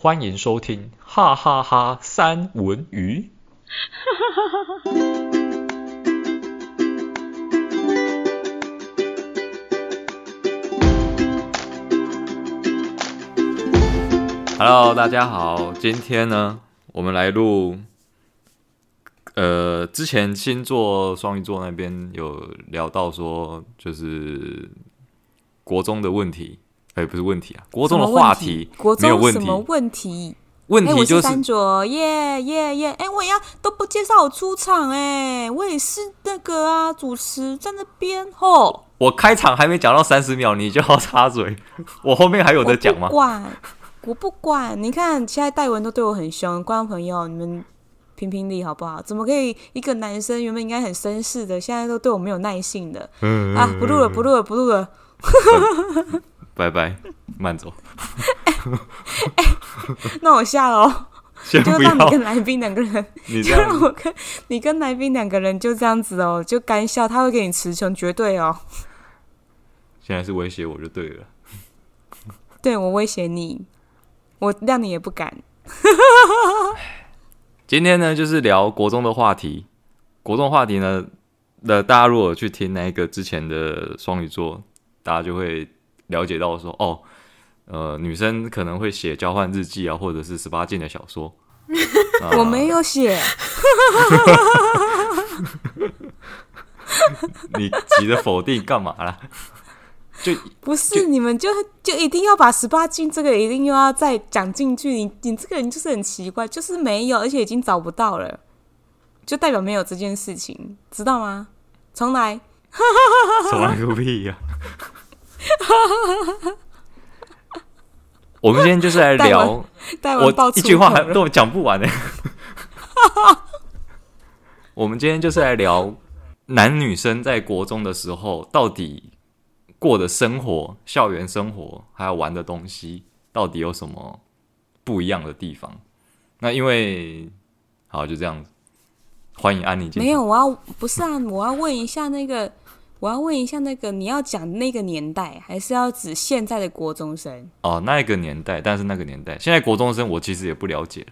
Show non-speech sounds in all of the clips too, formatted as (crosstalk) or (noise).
欢迎收听哈哈哈三文鱼。哈哈哈哈 Hello，大家好，今天呢，我们来录。呃，之前星座双鱼座那边有聊到说，就是国中的问题，哎，不是问题啊，国中的话题，国中没有问题。什么问题？问题就是三卓，耶耶耶！哎，我也要都不介绍我出场，哎，我也是那个啊，主持在那边吼。我开场还没讲到三十秒，你就要插嘴，我后面还有的讲吗？管，我不管。你看，现在戴文都对我很凶，观众朋友，你们。评评理好不好？怎么可以一个男生原本应该很绅士的，现在都对我没有耐性的？嗯、啊，不录了，不录了，不录了，(laughs) 拜拜，慢走。欸欸、那我下了，就让你跟来宾两个人，就让我跟你跟来宾两个人就这样子哦，就干笑，他会给你词穷，绝对哦。现在是威胁我就对了，对我威胁你，我谅你也不敢。(laughs) 今天呢，就是聊国中的话题。国中话题呢，那大家如果去听那个之前的双鱼座，大家就会了解到说，哦，呃，女生可能会写交换日记啊，或者是十八禁的小说。(laughs) 我没有写。(laughs) 你急着否定干嘛啦？就 (laughs) 不是就你们就就一定要把十八禁这个一定又要再讲进去，你你这个人就是很奇怪，就是没有，而且已经找不到了，就代表没有这件事情，知道吗？重来，重来个屁呀！(laughs) 我们今天就是来聊，我一句话还都讲不完呢。(laughs) 我们今天就是来聊男女生在国中的时候到底。过的生活、校园生活，还有玩的东西，到底有什么不一样的地方？那因为好就这样子，欢迎安妮。没有，我要不是啊，我要问一下那个，我要问一下那个，你要讲那个年代，还是要指现在的国中生？哦，那一个年代，但是那个年代，现在国中生我其实也不了解。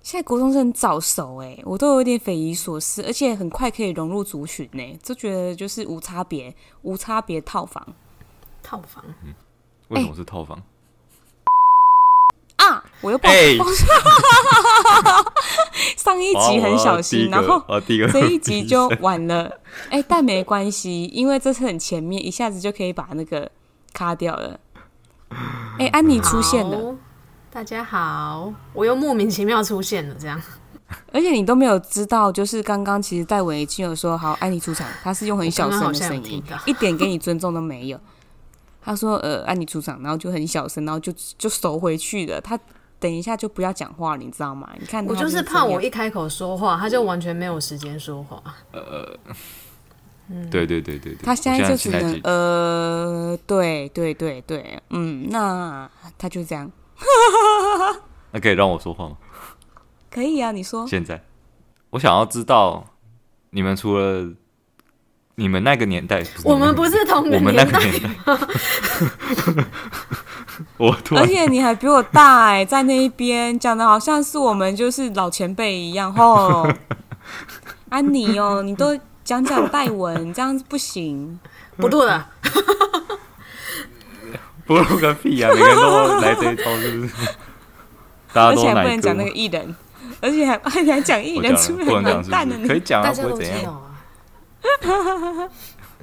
现在国中生很早熟哎，我都有点匪夷所思，而且很快可以融入族群呢，就觉得就是无差别、无差别套房，套房，嗯，为什么是套房？欸、啊，我又爆，欸、(laughs) 上一集很小心，然后这一集就晚了，(laughs) 哎、欸，但没关系，因为这是很前面，一下子就可以把那个卡掉了。哎、欸，安妮出现了。大家好，我又莫名其妙出现了，这样，而且你都没有知道，就是刚刚其实戴文已经有说好，安妮出场，他是用很小声的声音，(laughs) 一点给你尊重都没有。他说呃，安妮出场，然后就很小声，然后就就收回去了。他等一下就不要讲话，你知道吗？你看，我就是怕我一开口说话，他就完全没有时间说话。呃，嗯，对对对对对，他现在就只能呃，对对对对，嗯，那他就这样。(laughs) 那可以让我说话吗？可以啊，你说。现在，我想要知道，你们除了你们那个年代，我们不是同个年代，我们那个年代。我 (laughs) (laughs) 而且你还比我大哎，在那一边讲的好像是我们就是老前辈一样吼。(laughs) 安妮哦，你都讲讲戴文，这样子不行，不录了。不录个屁啊！每个人都来这一套，是不是？大家都而且还不能讲那个艺人，而且还还讲艺人出来完蛋了，可以讲啊，不会怎样。(laughs)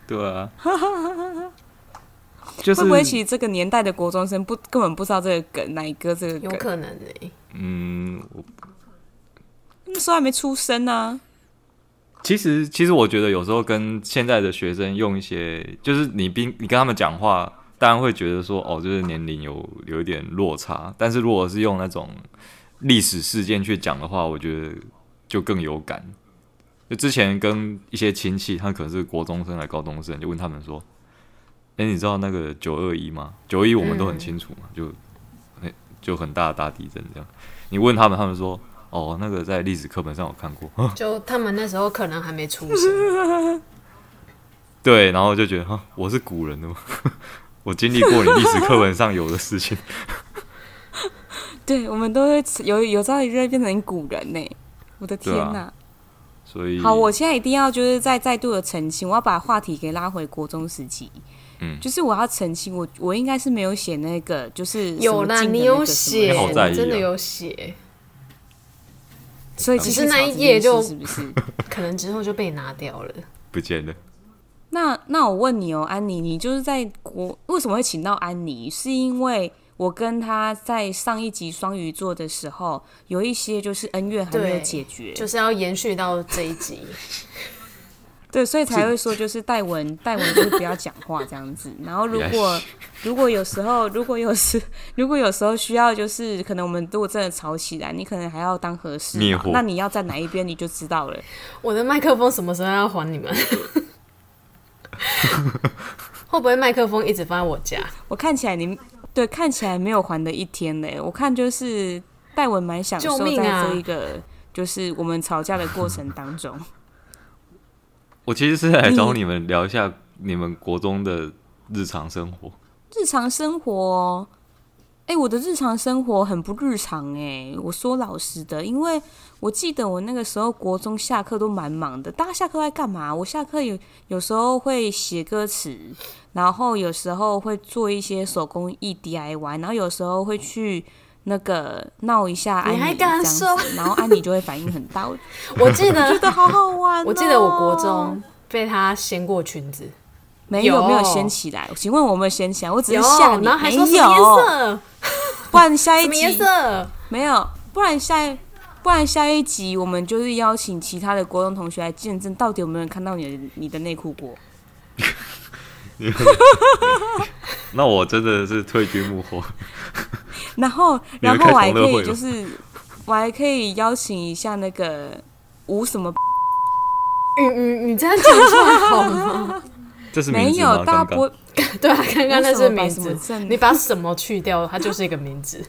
对啊，(laughs) 就是会不会其实这个年代的国中生不根本不知道这个梗，哪一个这个梗？有可能的、欸。嗯，那时候还没出生呢、啊。其实，其实我觉得有时候跟现在的学生用一些，就是你并你跟他们讲话。当然会觉得说，哦，就是年龄有有一点落差。但是如果是用那种历史事件去讲的话，我觉得就更有感。就之前跟一些亲戚，他可能是国中生来高中生，就问他们说：“哎，你知道那个九二一吗？九二一我们都很清楚嘛，就就很大的大地震这样。你问他们，他们说：哦，那个在历史课本上有看过。(laughs) 就他们那时候可能还没出生。对，然后就觉得哈，我是古人的嘛。(laughs) 我经历过你历史课本上有的事情，(laughs) 对，我们都会有有朝一日会变成古人呢。我的天哪！所以，好，我现在一定要就是再再度的澄清，我要把话题给拉回国中时期。嗯，就是我要澄清，我我应该是没有写那个，就是有啦，你有写，啊、真的有写。所以只是那一页就是不是？(laughs) 可能之后就被拿掉了，不见了。那那我问你哦，安妮，你就是在国为什么会请到安妮？是因为我跟他在上一集双鱼座的时候有一些就是恩怨还没有解决，就是要延续到这一集。(laughs) 对，所以才会说就是戴文，(laughs) 戴文就是不要讲话这样子。然后如果如果有时候，如果有时如果有时候需要，就是可能我们如果真的吵起来，你可能还要当和事嘛。那你要在哪一边，你就知道了。我的麦克风什么时候要还你们？(laughs) 会不会麦克风一直放在我家？我看起来你对看起来没有还的一天嘞。我看就是戴文蛮享受在这一个就是我们吵架的过程当中。(laughs) 我其实是来找你们聊一下你们国中的日常生活。日常生活，哎、欸，我的日常生活很不日常哎、欸。我说老实的，因为我记得我那个时候国中下课都蛮忙的。大家下课在干嘛？我下课有有时候会写歌词，然后有时候会做一些手工艺 DIY，然后有时候会去那个闹一下安妮，你还敢说？然后安妮就会反应很大。(laughs) 我记得，(laughs) 觉得好好玩、喔。我记得我国中被他掀过裙子，没有，有没有掀起来？请问我有没有掀起来？我只是吓你，然后还说颜色？(laughs) 不然下一集颜色？没有，不然下一不然下一集我们就是邀请其他的国中同学来见证，到底有没有人看到你的你的内裤过？(laughs) 那我真的是退居幕后。(laughs) 然后，然后我还可以就是，我还可以邀请一下那个吴什么？嗯嗯，你这样讲出来好吗？这是没有大波，(laughs) 对啊，刚刚那是名字，你把什么去掉，它就是一个名字。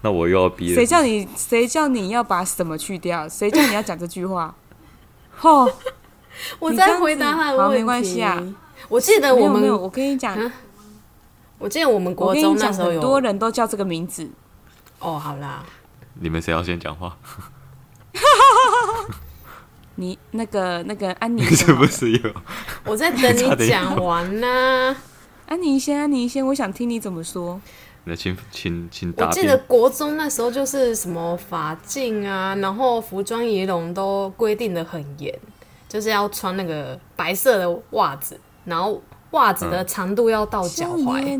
那我又要逼谁叫你？谁叫你要把什么去掉？谁叫你要讲这句话？哦！我在回答他的问题。好，没关系啊。我记得我们，我跟你讲。我记得我们国中那时候有很多人都叫这个名字。哦，好啦，你们谁要先讲话？你那个那个安妮 (laughs) 是不是有？我在等你 (laughs) 讲完呢。(laughs) 安妮先，安妮先，我想听你怎么说。那请请请，我记得国中那时候就是什么法镜啊，然后服装仪容都规定的很严，就是要穿那个白色的袜子，然后。袜子的长度要到脚踝。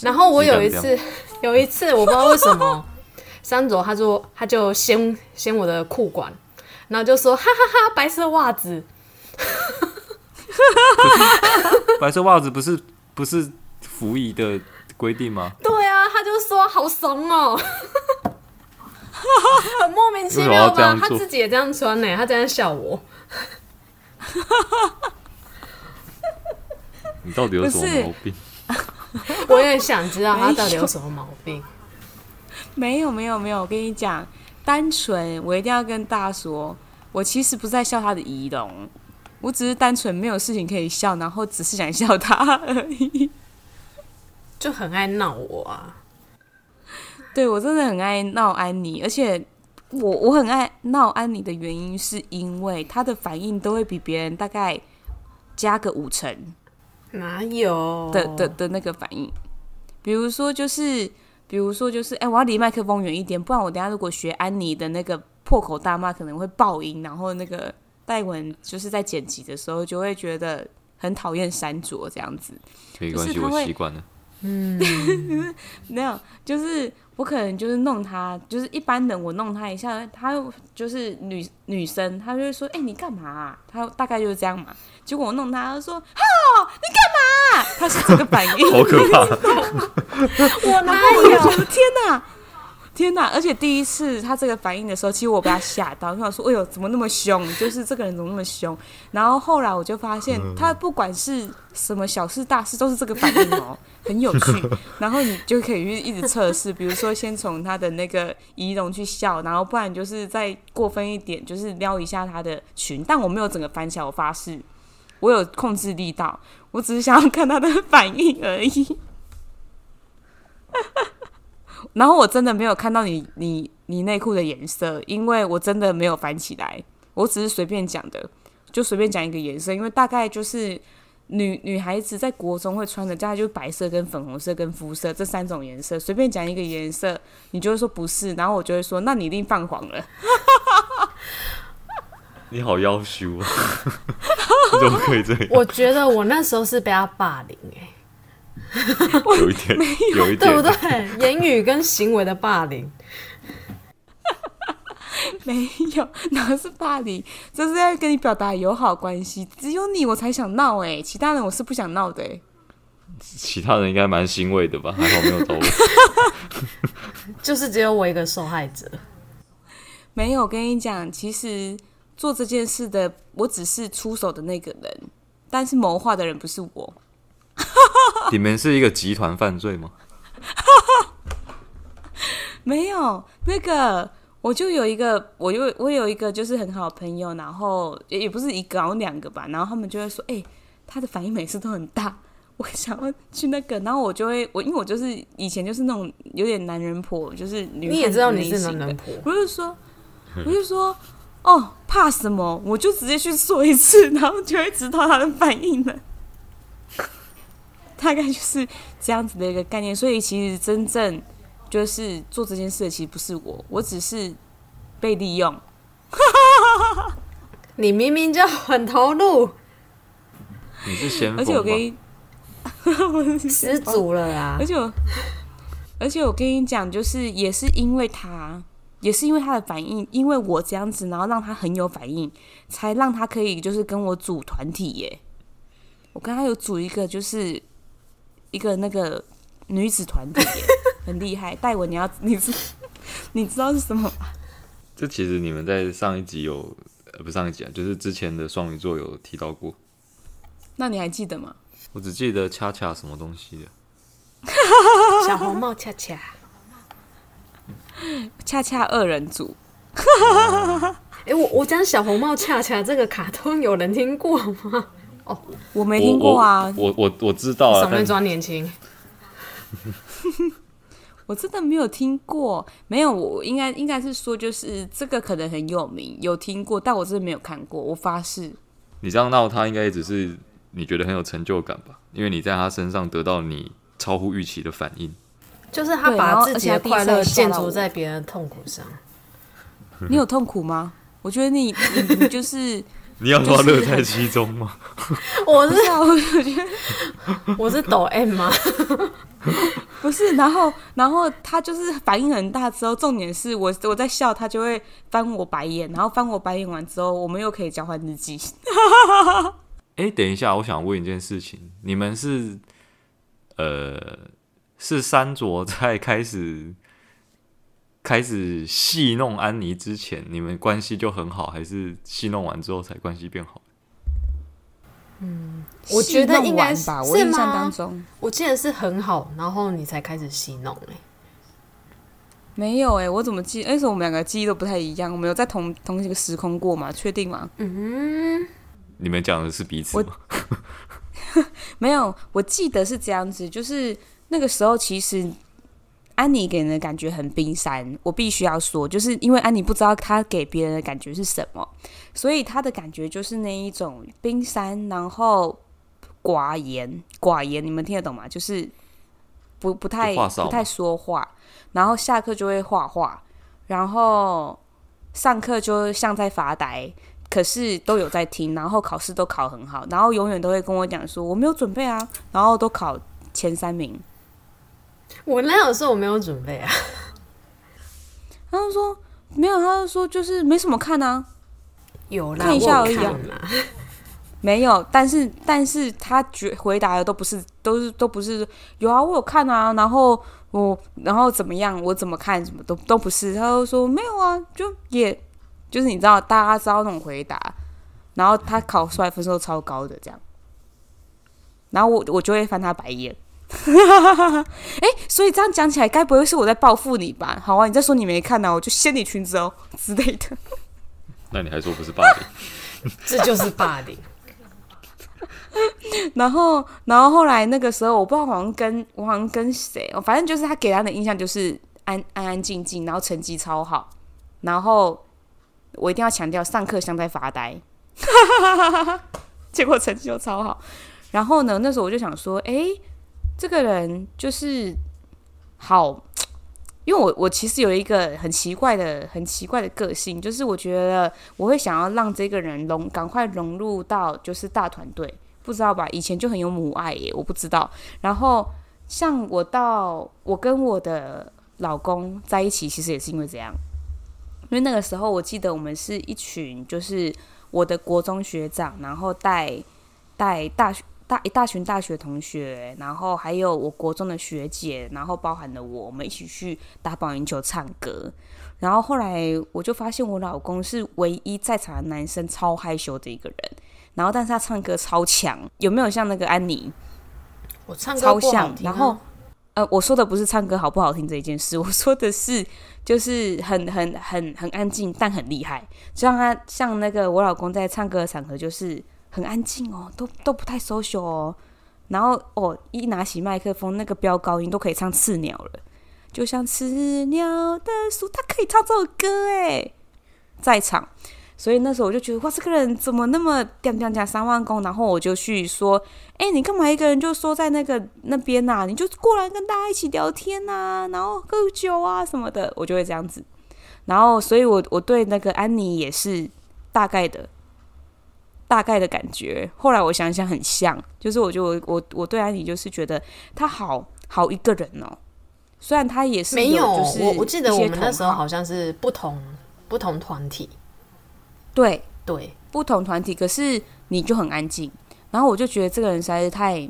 然后我有一次，有一次我不知道为什么，三卓他说他就掀掀我的裤管，然后就说哈哈哈，白色袜子。白色袜子不是不是服役的规定吗？对啊，他就说好怂哦，很莫名其妙吧？他自己也这样穿呢，他这样笑我。你到底有什么毛病？(laughs) 我也想知道他到底有什么毛病。没有没有没有，我跟你讲，单纯我一定要跟大家说，我其实不是在笑他的仪容，我只是单纯没有事情可以笑，然后只是想笑他而已。就很爱闹我啊！对，我真的很爱闹安妮，而且。我我很爱闹安妮的原因，是因为他的反应都会比别人大概加个五成，哪有的的的那个反应？比如说就是，比如说就是，哎、欸，我要离麦克风远一点，不然我等下如果学安妮的那个破口大骂，可能会爆音，然后那个戴文就是在剪辑的时候就会觉得很讨厌山卓这样子。没关系，我习惯了。嗯，(laughs) 没有，就是。我可能就是弄他，就是一般人我弄他一下，他就是女女生，他就会说：“哎、欸，你干嘛、啊？”他大概就是这样嘛。结果我弄他，他说：“哈，你干嘛？”他是这个反应，好可怕！(laughs) 我哪有？天哪！天哪！而且第一次他这个反应的时候，其实我被他吓到，(laughs) 我想说：“哎呦，怎么那么凶？就是这个人怎么那么凶？”然后后来我就发现，他不管是什么小事大事，都是这个反应哦，(laughs) 很有趣。然后你就可以去一直测试，比如说先从他的那个仪容去笑，然后不然就是再过分一点，就是撩一下他的裙。但我没有整个翻起来，我发誓，我有控制力道，我只是想要看他的反应而已。(laughs) 然后我真的没有看到你你你内裤的颜色，因为我真的没有翻起来，我只是随便讲的，就随便讲一个颜色，因为大概就是女女孩子在国中会穿的，大概就是白色跟粉红色跟肤色这三种颜色，随便讲一个颜色，你就会说不是，然后我就会说，那你一定泛黄了。(laughs) 你好妖羞啊！(laughs) 怎么可以这样？我觉得我那时候是被他霸凌哎、欸，(laughs) 有一点，有，有一点，对不对？言语跟行为的霸凌，(laughs) 没有，哪是霸凌？这是在跟你表达友好关系。只有你我才想闹哎，其他人我是不想闹的哎。其他人应该蛮欣慰的吧？还好没有找我，(laughs) 就是只有我一个受害者。没有，我跟你讲，其实。做这件事的，我只是出手的那个人，但是谋划的人不是我。你们是一个集团犯罪吗？(laughs) 没有，那个我就有一个，我有我有一个就是很好的朋友，然后也也不是一个，然后两个吧，然后他们就会说，哎、欸，他的反应每次都很大，(laughs) 我想要去那个，然后我就会我因为我就是以前就是那种有点男人婆，就是女你也知道你是男人婆，我就说，我就说。哦，怕什么？我就直接去说一次，然后就会知道他的反应了。大概就是这样子的一个概念。所以其实真正就是做这件事的，其实不是我，我只是被利用。(laughs) 你明明就很投入，你是先锋，而且我跟你 (laughs) 失足了啊！而且我，而且我跟你讲，就是也是因为他。也是因为他的反应，因为我这样子，然后让他很有反应，才让他可以就是跟我组团体耶。我跟他有组一个，就是一个那个女子团体，(laughs) 很厉害。戴文，你要 (laughs) 你知你知道是什么吗？这其实你们在上一集有，呃，不上一集啊，就是之前的双鱼座有提到过。那你还记得吗？我只记得恰恰什么东西的。(laughs) 小红帽恰恰。恰恰二人组，哎、欸，我我讲小红帽恰恰这个卡通，有人听过吗？哦，我没听过啊，我我我，我知道啊，少年装年轻，(laughs) 我真的没有听过，没有，我应该应该是说，就是这个可能很有名，有听过，但我真的没有看过，我发誓。你这样闹他，应该也只是你觉得很有成就感吧？因为你在他身上得到你超乎预期的反应。就是他把自己的快乐建筑在别人的痛苦上。(laughs) 你有痛苦吗？我觉得你，你，你就是你要说乐在其中吗？(laughs) 我是我觉得我是抖 M 吗？(laughs) 不是，然后然后他就是反应很大之后，重点是我我在笑，他就会翻我白眼，然后翻我白眼完之后，我们又可以交换日记。哎、欸，等一下，我想问一件事情，你们是呃。是三卓在开始开始戏弄安妮之前，你们关系就很好，还是戏弄完之后才关系变好？嗯，我觉得应该吧。我印象当中，我记得是很好，然后你才开始戏弄哎、欸。没有哎、欸，我怎么记？那时候我们两个记忆都不太一样。我们有在同同一个时空过吗？确定吗？嗯，你们讲的是彼此吗？(laughs) 没有，我记得是这样子，就是。那个时候，其实安妮给人的感觉很冰山。我必须要说，就是因为安妮不知道她给别人的感觉是什么，所以她的感觉就是那一种冰山，然后寡言寡言。你们听得懂吗？就是不不太不太说话，然后下课就会画画，然后上课就像在发呆，可是都有在听，然后考试都考很好，然后永远都会跟我讲说我没有准备啊，然后都考前三名。我那有说我没有准备啊？(laughs) 他就说没有，他就说就是没什么看啊，有啦，看一下而已啊。(laughs) 没有，但是但是他觉回答的都不是，都是都不是有啊，我有看啊，然后我然后怎么样，我怎么看，什么都都不是。他就说没有啊，就也就是你知道，大家知道那种回答，然后他考出来分数超高的这样，然后我我就会翻他白眼。哎、欸，所以这样讲起来，该不会是我在报复你吧？好啊，你再说你没看呢、啊，我就掀你裙子哦 (laughs) 之类的。那你还说不是霸凌？(laughs) 这就是霸凌。(laughs) 然后，然后后来那个时候，我不知道好像跟我好像跟谁，反正就是他给他的印象就是安安安静静，然后成绩超好，然后我一定要强调上课像在发呆，结果成绩又超好。然后呢，那时候我就想说，哎，这个人就是好。因为我我其实有一个很奇怪的很奇怪的个性，就是我觉得我会想要让这个人融赶快融入到就是大团队，不知道吧？以前就很有母爱耶，我不知道。然后像我到我跟我的老公在一起，其实也是因为这样，因为那个时候我记得我们是一群，就是我的国中学长，然后带带大学。大一大群大学同学，然后还有我国中的学姐，然后包含了我，我们一起去打保龄球、唱歌。然后后来我就发现我老公是唯一在场的男生，超害羞的一个人。然后但是他唱歌超强，有没有像那个安妮？我唱歌超像。然后呃，我说的不是唱歌好不好听这一件事，我说的是就是很很很很安静，但很厉害。就像他像那个我老公在唱歌的场合就是。很安静哦，都都不太 social 哦。然后哦，一拿起麦克风，那个飙高音都可以唱刺鸟了，就像刺鸟的树，他可以唱这首歌哎，在场。所以那时候我就觉得哇，这个人怎么那么讲讲讲三万公？然后我就去说，哎，你干嘛一个人就说在那个那边呐？你就过来跟大家一起聊天呐，然后喝酒啊什么的，我就会这样子。然后，所以我我对那个安妮也是大概的。大概的感觉，后来我想想很像，就是我就我我我对安妮就是觉得她好好一个人哦，虽然她也是没有，就是我我记得我们那时候好。像是不同不同团体，对。对，不同团体，可是你就很安静，然后我就觉得这个人实在是太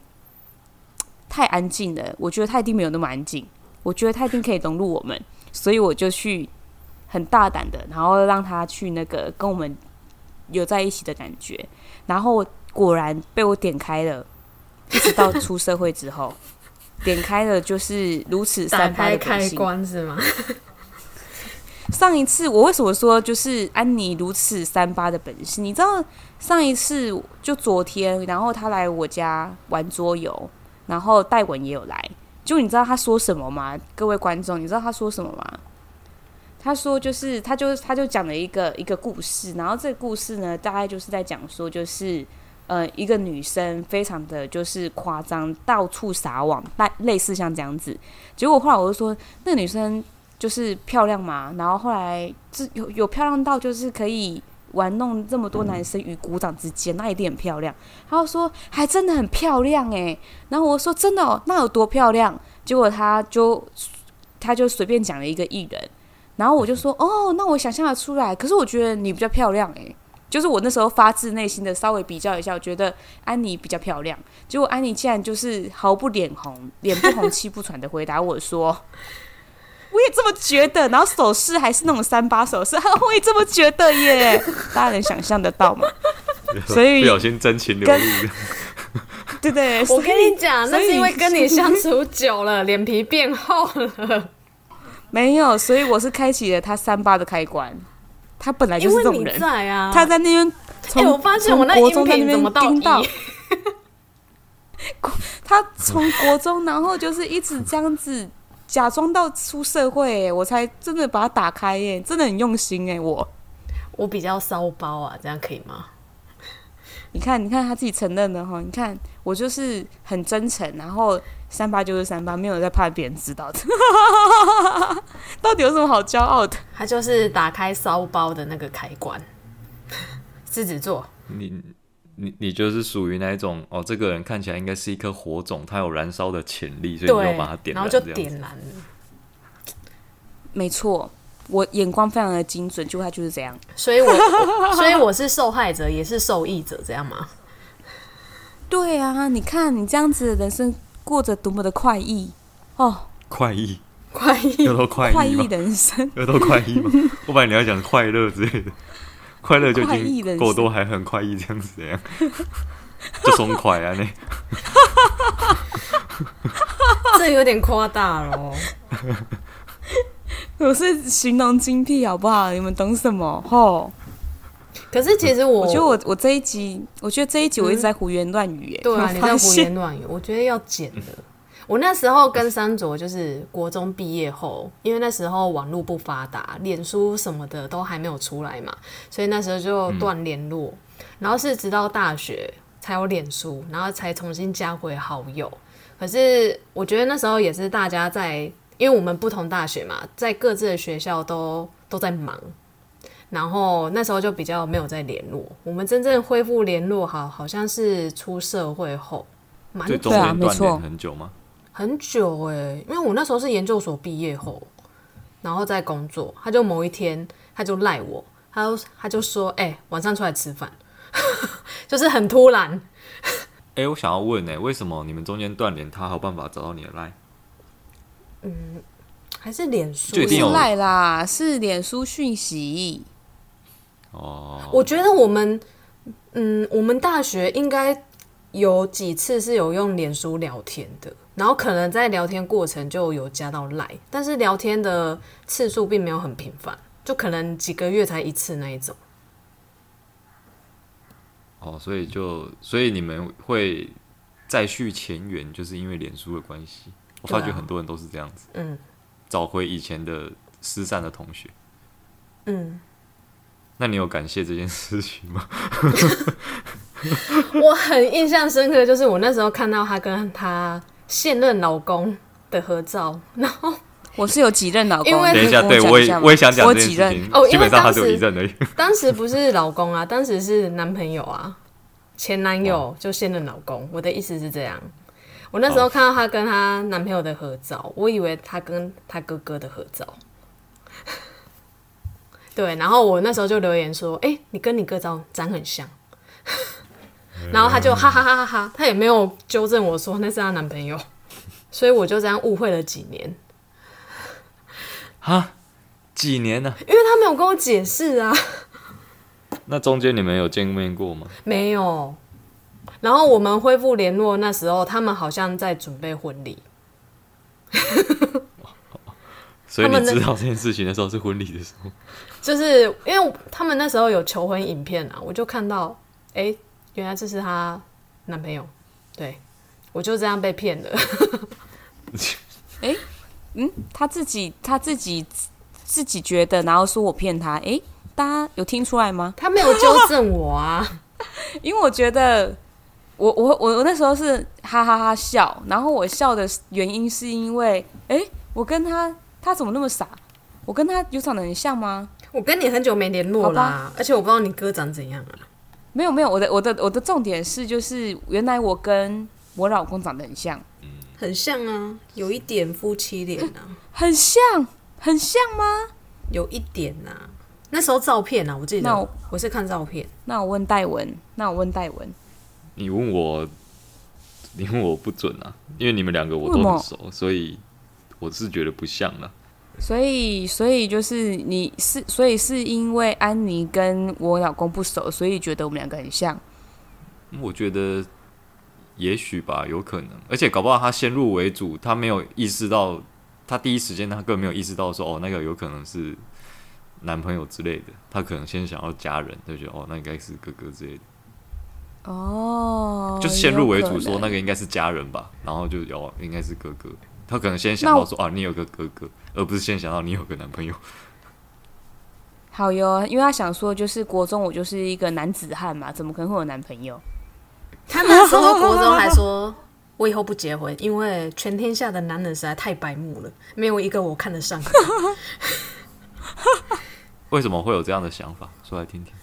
太安静了，我觉得他一定没有那么安静，我觉得他一定可以融入我们，所以我就去很大胆的，然后让他去那个跟我们。有在一起的感觉，然后果然被我点开了，一直到出社会之后，(laughs) 点开了就是如此三八的开关是吗？上一次我为什么说就是安妮如此三八的本性？你知道上一次就昨天，然后他来我家玩桌游，然后戴文也有来，就你知道他说什么吗？各位观众，你知道他说什么吗？他说：“就是，他就他就讲了一个一个故事，然后这个故事呢，大概就是在讲说，就是呃，一个女生非常的就是夸张，到处撒网，类类似像这样子。结果后来我就说，那女生就是漂亮嘛，然后后来这有有漂亮到就是可以玩弄这么多男生于股掌之间，那一定很漂亮。他就说还真的很漂亮诶。然后我说真的哦，那有多漂亮？结果他就他就随便讲了一个艺人。”然后我就说，哦，那我想象的出来，可是我觉得你比较漂亮诶，就是我那时候发自内心的稍微比较一下，我觉得安妮比较漂亮。结果安妮竟然就是毫不脸红、(laughs) 脸不红气不喘的回答我说：“我也这么觉得。”然后手势还是那种三八手势，(laughs) 我也这么觉得耶。(laughs) 大家能想象得到吗？所以不小心真情流露。对对，我跟你讲，那是因为跟你相处久了，脸皮变厚了。没有，所以我是开启了他三八的开关。他本来就是这种人，在啊，他在那边。从、欸，我发现我那音频怎么听到？(laughs) 他从国中，然后就是一直这样子假装到出社会，我才真的把它打开耶，真的很用心哎，我我比较骚包啊，这样可以吗？你看，你看他自己承认的哈，你看我就是很真诚，然后。三八就是三八，没有在怕别人知道的。(laughs) 到底有什么好骄傲的？他就是打开骚包的那个开关。狮子座，你你你就是属于那一种哦，这个人看起来应该是一颗火种，他有燃烧的潜力，所以你要把它点燃，然后就点燃了。没错，我眼光非常的精准，就他就是这样。所以我，我所以我是受害者，也是受益者，这样吗？对啊，你看你这样子的人生。过着多么的快意哦！快意，快意，有多快意快意人生，有多快意吗？我本来你要讲快乐之类的，(laughs) 快乐就已经够多，还很快意这样子，这样 (laughs) 就松快啊！那 (laughs) 这有点夸大了。我是形容精辟好不好？你们懂什么？吼！可是其实我，我觉得我我这一集，我觉得这一集我一直在胡言乱语，哎、嗯，对啊，你在胡言乱语，我觉得要剪的。我那时候跟三卓就是国中毕业后，因为那时候网络不发达，脸书什么的都还没有出来嘛，所以那时候就断联络。嗯、然后是直到大学才有脸书，然后才重新加回好友。可是我觉得那时候也是大家在，因为我们不同大学嘛，在各自的学校都都在忙，然后那时候就比较没有再联络。我们真正恢复联络好，好像是出社会后，蛮久啊，没错，很久吗？很久哎、欸，因为我那时候是研究所毕业后，然后在工作，他就某一天他就赖我，他就他就说，哎、欸，晚上出来吃饭，(laughs) 就是很突然。哎、欸，我想要问呢、欸，为什么你们中间断联，他还有办法找到你的赖？嗯，还是脸书？不是赖啦，是脸书讯息。哦，我觉得我们，嗯，我们大学应该有几次是有用脸书聊天的，然后可能在聊天过程就有加到赖，但是聊天的次数并没有很频繁，就可能几个月才一次那一种。哦，所以就所以你们会再续前缘，就是因为脸书的关系。我发觉很多人都是这样子，嗯，找回以前的失散的同学，嗯，那你有感谢这件事情吗？(laughs) (laughs) 我很印象深刻，就是我那时候看到她跟她现任老公的合照，然后我是有几任老公，因为等一下，对我也我也想讲这件事情，哦，基本上他只有一任而已。当时不是老公啊，当时是男朋友啊，前男友就现任老公。我的意思是这样，我那时候看到她跟她男朋友的合照，我以为她跟她哥哥的合照。(laughs) 对，然后我那时候就留言说：“哎，你跟你哥长长很像。(laughs) ”然后他就哈哈哈哈哈，他也没有纠正我说那是她男朋友，(laughs) 所以我就这样误会了几年。哈，几年呢？因为他没有跟我解释啊。那中间你们有见面过吗？没有。然后我们恢复联络那时候，他们好像在准备婚礼。(laughs) 所以你知道这件事情的时候是婚礼的时候。就是因为他们那时候有求婚影片啊，我就看到，哎。原来这是她男朋友，对，我就这样被骗了。哎、欸，嗯，他自己他自己自己觉得，然后说我骗他，哎、欸，大家有听出来吗？他没有纠正我啊，(laughs) 因为我觉得我我我我那时候是哈哈哈哈笑，然后我笑的原因是因为，哎、欸，我跟他他怎么那么傻？我跟他有长得很像吗？我跟你很久没联络啦，而且我不知道你哥长怎样啊。没有没有，我的我的我的重点是，就是原来我跟我老公长得很像，嗯，很像啊，有一点夫妻脸啊，很像很像吗？有一点呐、啊，那时候照片啊，我记得，那我，我是看照片。那我问戴文，那我问戴文，你问我，你问我不准啊，因为你们两个我都很熟，所以我是觉得不像了。所以，所以就是你是，所以是因为安妮跟我老公不熟，所以觉得我们两个很像。我觉得也许吧，有可能。而且搞不好他先入为主，他没有意识到，他第一时间他根本没有意识到说，哦，那个有可能是男朋友之类的。他可能先想要家人，他觉得哦，那应该是哥哥之类的。哦，就是先入为主说那个应该是家人吧，然后就哦，应该是哥哥。他可能先想到说啊，你有个哥哥，而不是先想到你有个男朋友。好哟，因为他想说，就是国中我就是一个男子汉嘛，怎么可能会有男朋友？他那时候国中还说，我以后不结婚，因为全天下的男人实在太白目了，没有一个我看得上。(laughs) 为什么会有这样的想法？说来听听。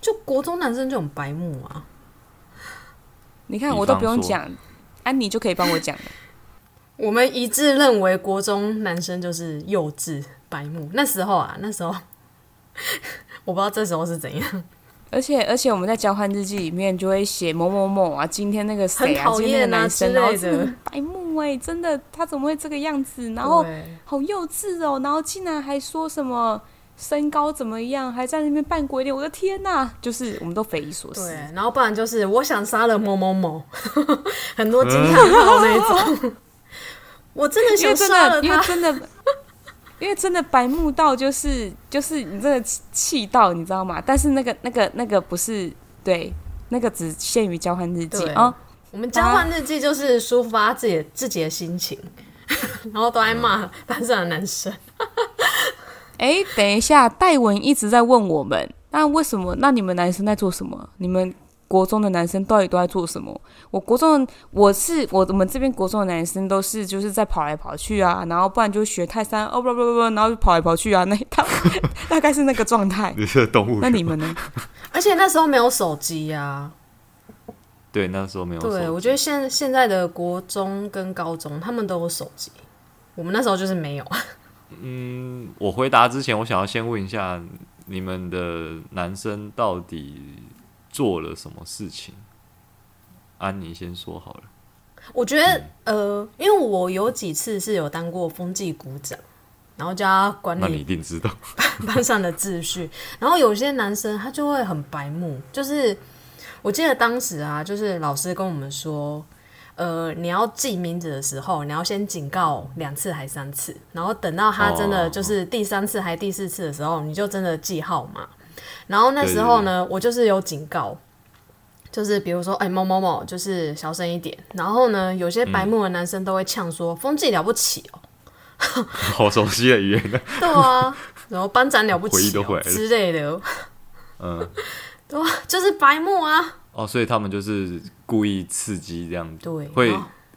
就国中男生就很白目啊！你看，我都不用讲，安妮就可以帮我讲了。(laughs) 我们一致认为国中男生就是幼稚、白目。那时候啊，那时候 (laughs) 我不知道这时候是怎样。而且而且我们在交换日记里面就会写某某某啊，今天那个谁啊，今天那个男生然后真的白目哎、欸，真的他怎么会这个样子？然后好幼稚哦，然后竟然还说什么身高怎么样，还在那边扮鬼脸，我的天呐、啊！就是我们都匪夷所思。对，然后不然就是我想杀了某某某，(laughs) 很多惊叹号那种。(laughs) 我真的想杀了他，因为真的，因为真的，因为真的白目到就是就是你真的气到你知道吗？但是那个那个那个不是对，那个只限于交换日记啊。我们交换日记就是抒发自己自己的心情，(laughs) 然后都爱骂班上的男生。哎、欸，等一下，戴文一直在问我们，那为什么？那你们男生在做什么？你们国中的男生到底都在做什么？我国中，我是我我们这边国中的男生都是就是在跑来跑去啊，然后不然就学泰山哦不不不不，然后就跑来跑去啊，那一套 (laughs) 大概是那个状态。你是动物？那你们呢？而且那时候没有手机呀、啊。对，那时候没有手。对，我觉得现现在的国中跟高中他们都有手机，我们那时候就是没有。嗯，我回答之前，我想要先问一下，你们的男生到底做了什么事情？安妮先说好了。我觉得，嗯、呃，因为我有几次是有当过风纪股长，然后叫他管理，那你一定知道 (laughs) 班上的秩序。然后有些男生他就会很白目，就是我记得当时啊，就是老师跟我们说。呃，你要记名字的时候，你要先警告两次还三次，然后等到他真的就是第三次还第四次的时候，你就真的记号码。然后那时候呢，我就是有警告，就是比如说，哎，某某某，就是小声一点。然后呢，有些白目的男生都会呛说：“风纪了不起哦。(laughs) ”好熟悉的语言。对啊，然后班长了不起 (laughs) 之类的。嗯，(laughs) 对，就是白目啊。哦，所以他们就是故意刺激这样子，对，会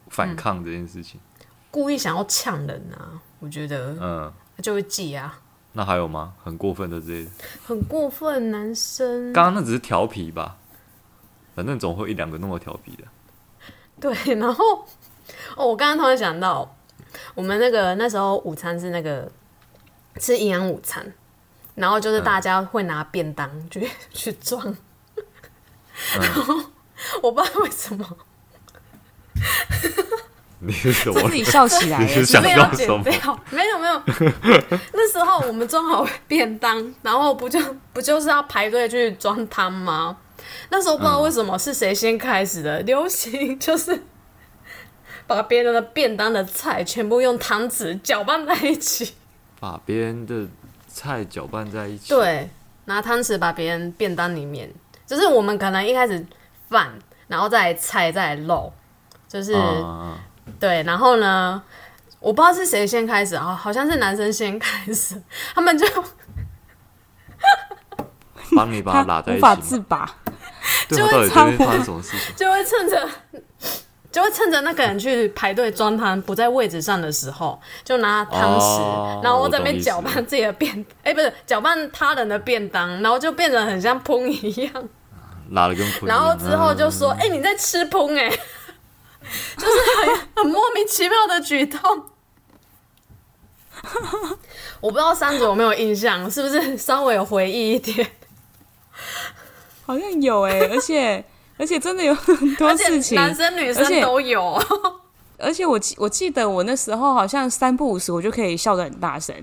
反抗这件事情，嗯、故意想要呛人啊，我觉得，嗯，就会记啊。那还有吗？很过分的这些，很过分男生。刚刚那只是调皮吧？反正总会一两个那么调皮的。对，然后哦，我刚刚突然想到，我们那个那时候午餐是那个吃营养午餐，然后就是大家会拿便当去、嗯、(laughs) 去装。然后 (laughs) 我不知道为什么，(laughs) 你是什么？自己笑起来，你是想要什么？没有没有，(laughs) 那时候我们装好便当，然后不就不就是要排队去装汤吗？那时候不知道为什么是谁先开始的，流行就是把别人的便当的菜全部用汤匙搅拌在一起，把别人的菜搅拌在一起，对，拿汤匙把别人便当里面。就是我们可能一开始饭，然后再来菜，再来肉，就是、uh, 对，然后呢，我不知道是谁先开始啊，好像是男生先开始，他们就帮你把他拉在一起，无法自拔，就会发生什么事情，(laughs) 就会趁着就会趁着那个人去排队装汤不在位置上的时候，就拿汤匙，uh, 然后我在那边搅拌自己的便，哎、欸，不是搅拌他人的便当，然后就变得很像烹一样。拉了跟然后之后就说：“哎、嗯欸，你在吃烹哎、欸，(laughs) 就是很很莫名其妙的举动。(laughs) ”我不知道三组有没有印象，是不是稍微有回忆一点？好像有哎、欸，(laughs) 而且而且真的有很多事情，男生女生都有。而且我记我记得我那时候好像三不五时我就可以笑得很大声，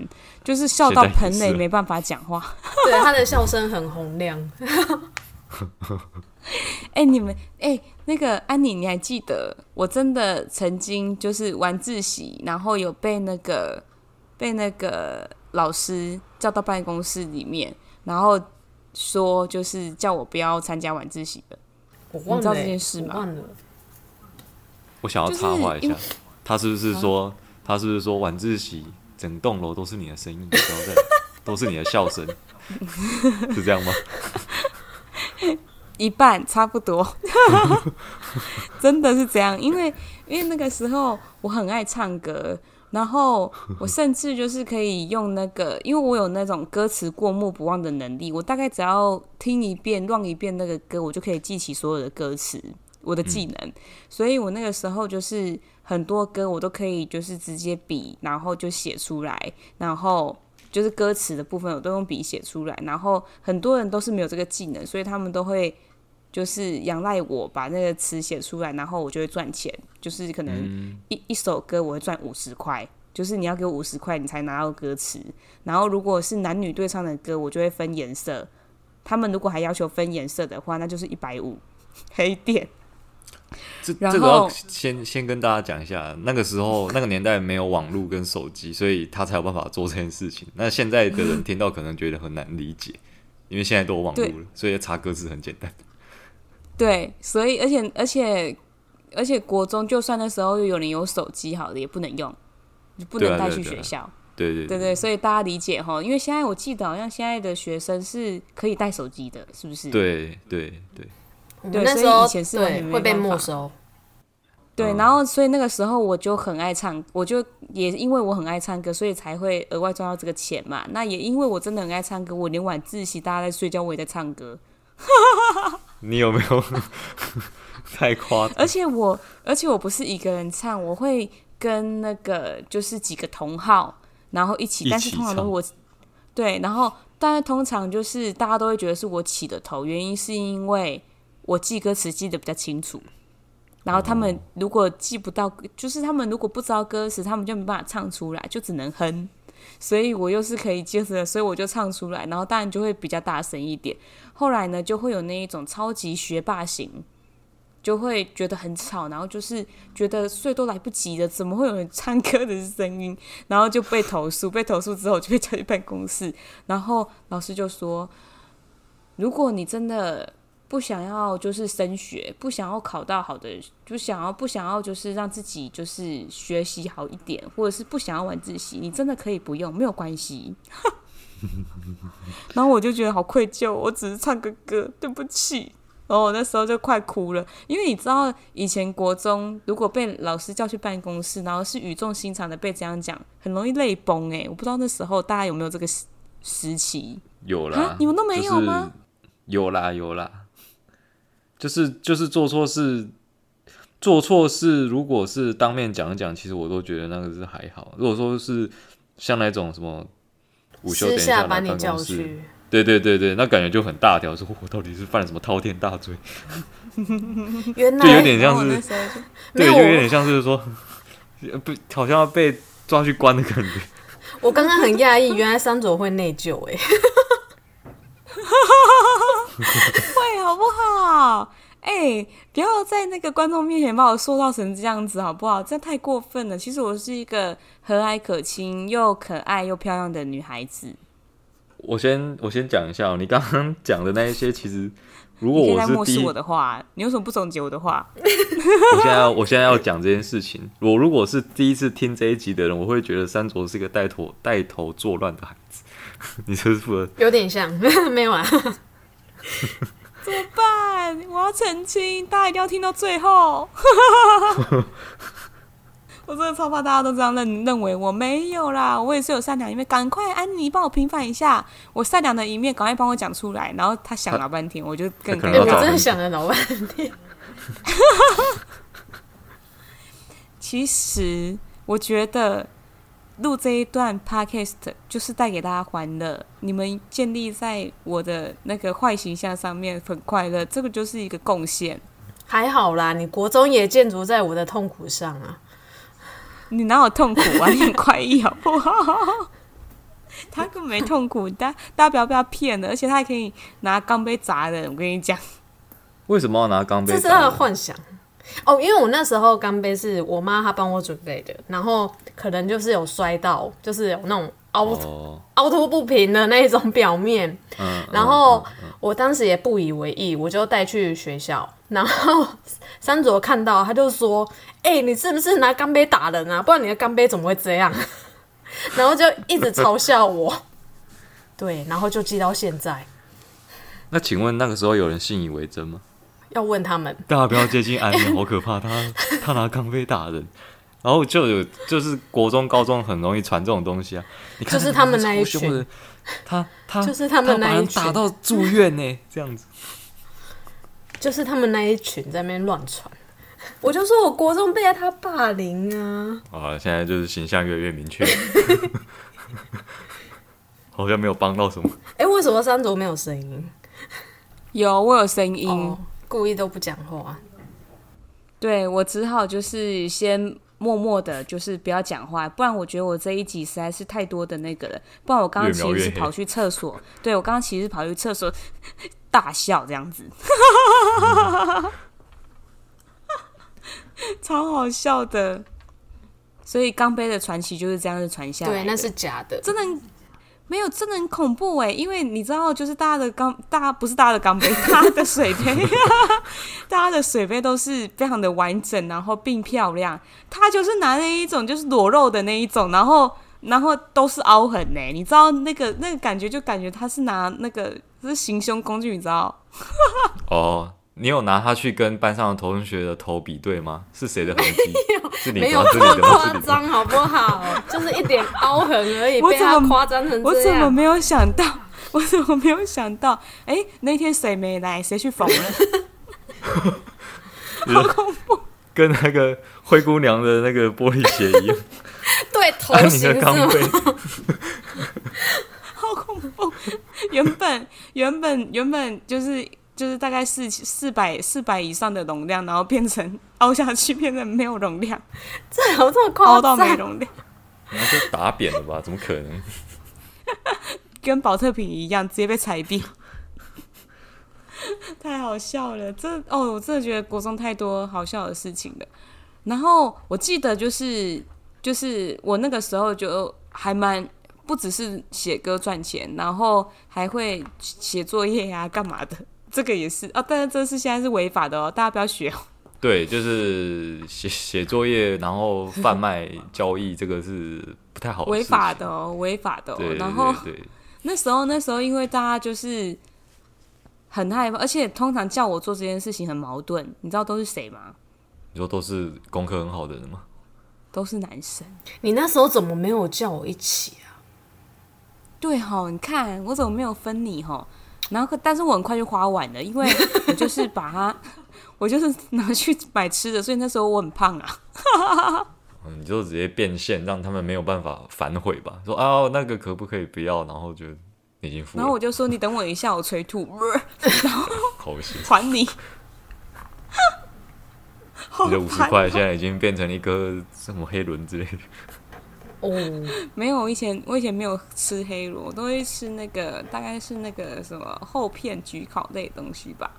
就是笑到盆内没办法讲话。对，他的笑声很洪亮。(laughs) 哎、欸，你们哎、欸，那个安妮，你还记得我真的曾经就是晚自习，然后有被那个被那个老师叫到办公室里面，然后说就是叫我不要参加晚自习的。我忘了、欸、你知道这件事吗？我忘了。我想要插话一下，他是不是说、啊、他是不是说晚自习整栋楼都是你的声音，然后在都是你的笑声，(laughs) 是这样吗？(laughs) 一半差不多，(laughs) 真的是这样，因为因为那个时候我很爱唱歌，然后我甚至就是可以用那个，因为我有那种歌词过目不忘的能力，我大概只要听一遍、乱一遍那个歌，我就可以记起所有的歌词，我的技能，嗯、所以我那个时候就是很多歌我都可以就是直接比，然后就写出来，然后。就是歌词的部分，我都用笔写出来。然后很多人都是没有这个技能，所以他们都会就是仰赖我把那个词写出来，然后我就会赚钱。就是可能一一首歌我会赚五十块，就是你要给我五十块，你才拿到歌词。然后如果是男女对唱的歌，我就会分颜色。他们如果还要求分颜色的话，那就是一百五 (laughs) 黑点。这这个要先先跟大家讲一下，那个时候那个年代没有网络跟手机，所以他才有办法做这件事情。那现在的人听到可能觉得很难理解，因为现在都有网络了，所以查歌词很简单。对，所以而且而且而且国中就算那时候有人有手机，好的也不能用，不能带去学校。对对对，对，对对，所以大家理解哈，因为现在我记得好像现在的学生是可以带手机的，是不是？对对对，对，所以以前是会被没收。对，然后所以那个时候我就很爱唱，我就也因为我很爱唱歌，所以才会额外赚到这个钱嘛。那也因为我真的很爱唱歌，我连晚自习大家在睡觉，我也在唱歌。你有没有 (laughs) 太夸张？而且我，而且我不是一个人唱，我会跟那个就是几个同好，然后一起，但是通常都是我对，然后但是通常就是大家都会觉得是我起的头，原因是因为我记歌词记得比较清楚。然后他们如果记不到，就是他们如果不知道歌词，他们就没办法唱出来，就只能哼。所以我又是可以接着，所以我就唱出来，然后当然就会比较大声一点。后来呢，就会有那一种超级学霸型，就会觉得很吵，然后就是觉得睡都来不及了，怎么会有人唱歌的声音？然后就被投诉，被投诉之后就被叫去办公室，然后老师就说：如果你真的。不想要就是升学，不想要考到好的，就想要不想要就是让自己就是学习好一点，或者是不想要晚自习，你真的可以不用，没有关系。(laughs) 然后我就觉得好愧疚，我只是唱个歌，对不起。然后我那时候就快哭了，因为你知道以前国中如果被老师叫去办公室，然后是语重心长的被这样讲，很容易泪崩哎、欸，我不知道那时候大家有没有这个时时期？有啦，你们都没有吗？就是、有啦，有啦。就是就是做错事，做错事，如果是当面讲一讲，其实我都觉得那个是还好。如果说是像那种什么午休等一下把你叫去，对对对对，那感觉就很大条，说我到底是犯了什么滔天大罪？(laughs) 原来就有点像是，对，就有点像是说，不，好像要被抓去关的感觉。我刚刚很讶异，原来三卓会内疚哎。(laughs) (laughs) 会好不好？哎、欸，不要在那个观众面前把我塑造成这样子，好不好？这太过分了。其实我是一个和蔼可亲又可爱又漂亮的女孩子。我先我先讲一下，你刚刚讲的那一些，其实如果我是漠视我的话，你为什么不总结我的话？我现在要我现在要讲这件事情。我如果是第一次听这一集的人，我会觉得三卓是一个带头带头作乱的孩子。(laughs) 你是不是有点像？(laughs) 没有啊。(laughs) 怎么办？我要澄清，大家一定要听到最后。(laughs) 我真的超怕大家都这样认认为，我没有啦，我也是有善良一面。赶快，安妮帮我平反一下，我善良的一面，赶快帮我讲出来。然后他想了半天，我就更尴尬。我真的想了老半天。(laughs) 其实，我觉得。录这一段 podcast 就是带给大家欢乐，你们建立在我的那个坏形象上面很快乐，这个就是一个贡献。还好啦，你国中也建筑在我的痛苦上啊。你哪有痛苦啊？你很快意好不好？(laughs) 他根本没痛苦，大家大家不要被他骗了，而且他还可以拿钢杯砸人。我跟你讲，为什么要拿钢杯？这是他的幻想。哦，因为我那时候钢杯是我妈她帮我准备的，然后可能就是有摔到，就是有那种凹凹凸不平的那种表面，嗯，然后我当时也不以为意，我就带去学校，然后三卓看到他就说：“哎、欸，你是不是拿钢杯打人啊？不然你的钢杯怎么会这样？” (laughs) 然后就一直嘲笑我，(laughs) 对，然后就记到现在。那请问那个时候有人信以为真吗？要问他们，大家不要接近安妮，好可怕！他他拿钢杯打人，然后就有就是国中、高中很容易传这种东西啊。你看，(laughs) 就是他们那一群，他他就是他们那一群打到住院呢，(laughs) 这样子。就是他们那一群在那边乱传，我就说我国中被他霸凌啊。啊，现在就是形象越来越明确，(laughs) 好像没有帮到什么。哎、欸，为什么三卓没有声音？有，我有声音。Oh. 故意都不讲话，对，我只好就是先默默的，就是不要讲话，不然我觉得我这一集实在是太多的那个了。不然我刚刚其实是跑去厕所，对，我刚刚其实是跑去厕所大笑这样子，(laughs) 超好笑的。所以钢杯的传奇就是这样子传下来，对，那是假的，真的没有，真的很恐怖哎！因为你知道，就是大家的钢，大家不是大家的钢杯，(laughs) 大家的水杯，(laughs) 大家的水杯都是非常的完整，然后并漂亮。他就是拿那一种，就是裸露的那一种，然后然后都是凹痕呢。你知道那个那个感觉，就感觉他是拿那个是行凶工具，你知道？(laughs) 哦。你有拿它去跟班上的同学的头比对吗？是谁的痕迹？(laughs) 没有，没有这么夸张，好不好？就是一点凹痕而已，(laughs) 被他夸张成这样。我怎么没有想到？(laughs) 我怎么没有想到？哎、欸，那天谁没来？谁去缝了？好恐怖！跟那个灰姑娘的那个玻璃鞋一样。对，头型是吗？好恐怖！原本原本原本就是。就是大概四四百四百以上的容量，然后变成 (laughs) 凹下去，变成没有容量，(laughs) 这有这么夸张？凹到没容量，那就打扁了吧？怎么可能？(laughs) 跟保特瓶一样，直接被踩扁，太好笑了！这哦，我真的觉得国中太多好笑的事情了。然后我记得就是就是我那个时候就还蛮不只是写歌赚钱，然后还会写作业呀、啊，干嘛的。这个也是啊，但是这是现在是违法的哦，大家不要学哦。对，就是写写作业，然后贩卖交易，这个是不太好的。违法的哦，违法的哦。然后那时候那时候，因为大家就是很害怕，而且通常叫我做这件事情很矛盾。你知道都是谁吗？你说都是功课很好的人吗？都是男生。你那时候怎么没有叫我一起啊？对吼，你看我怎么没有分你吼？然后，但是我很快就花完了，因为 (laughs) 我就是把它，我就是拿去买吃的，所以那时候我很胖啊。(laughs) 你就直接变现，让他们没有办法反悔吧？说啊，那个可不可以不要？然后就已经付了。然后我就说，你等我一下，我催吐，然后还你。你的五十块现在已经变成一个什么黑轮之类的。哦，(laughs) 没有，我以前我以前没有吃黑螺，我都会吃那个，大概是那个什么厚片焗烤类的东西吧，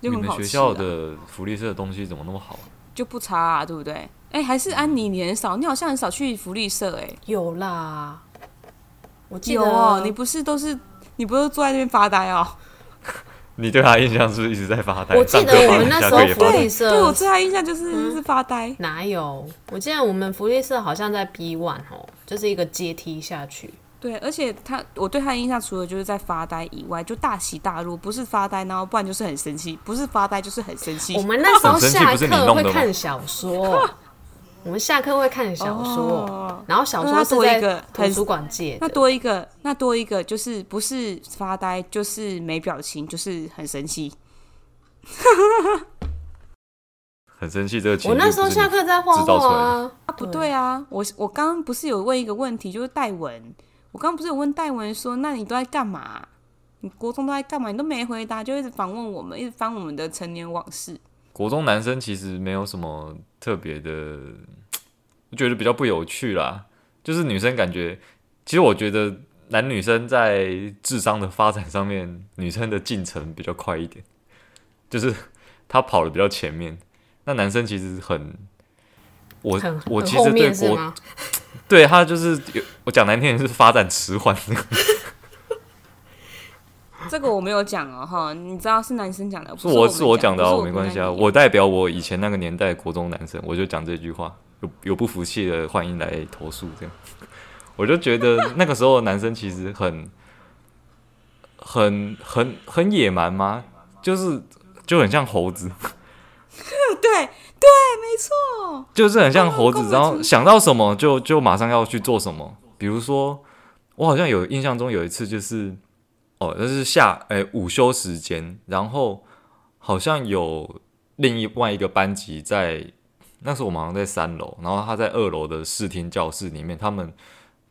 就很好吃。你们学校的福利社的东西怎么那么好？就不差啊，对不对？哎、欸，还是安妮，你很少，你好像很少去福利社、欸，哎，有啦，我记得有哦，你不是都是你不是坐在那边发呆哦？你对他印象是不是一直在发呆？我记得我们那时候福利社，对，我对他印象就是、嗯、是发呆。哪有？我记得我们福利社好像在 B one 哦，就是一个阶梯下去。对，而且他，我对他的印象除了就是在发呆以外，就大起大落，不是发呆，然后不然就是很生气，不是发呆就是很生气。我们那时候下课会看小说。我们下课会看小说，哦、然后小说是在图书馆借的。那多一个，那多一个就是不是发呆，就是没表情，就是很生气。(laughs) 很生气这个。我那时候下课在画画啊，啊，不对啊，我我刚刚不是有问一个问题，就是戴文，我刚刚不是有问戴文说，那你都在干嘛？你国中都在干嘛？你都没回答，就一直访问我们，一直翻我们的成年往事。国中男生其实没有什么特别的，我觉得比较不有趣啦。就是女生感觉，其实我觉得男女生在智商的发展上面，女生的进程比较快一点，就是她跑的比较前面。那男生其实很，我我其实对国，对他就是有我讲难听点是发展迟缓。(laughs) 这个我没有讲哦，哈，你知道是男生讲的，是我是我讲的哦，没关系啊，我代表我以前那个年代国中男生，我就讲这句话，有有不服气的欢迎来投诉，这样，我就觉得那个时候男生其实很很很很野蛮吗？就是就很像猴子，(laughs) 对对，没错，就是很像猴子，然后想到什么就就马上要去做什么，比如说我好像有印象中有一次就是。哦，那是下诶、欸、午休时间，然后好像有另外一个班级在，那时候我们好像在三楼，然后他在二楼的视听教室里面，他们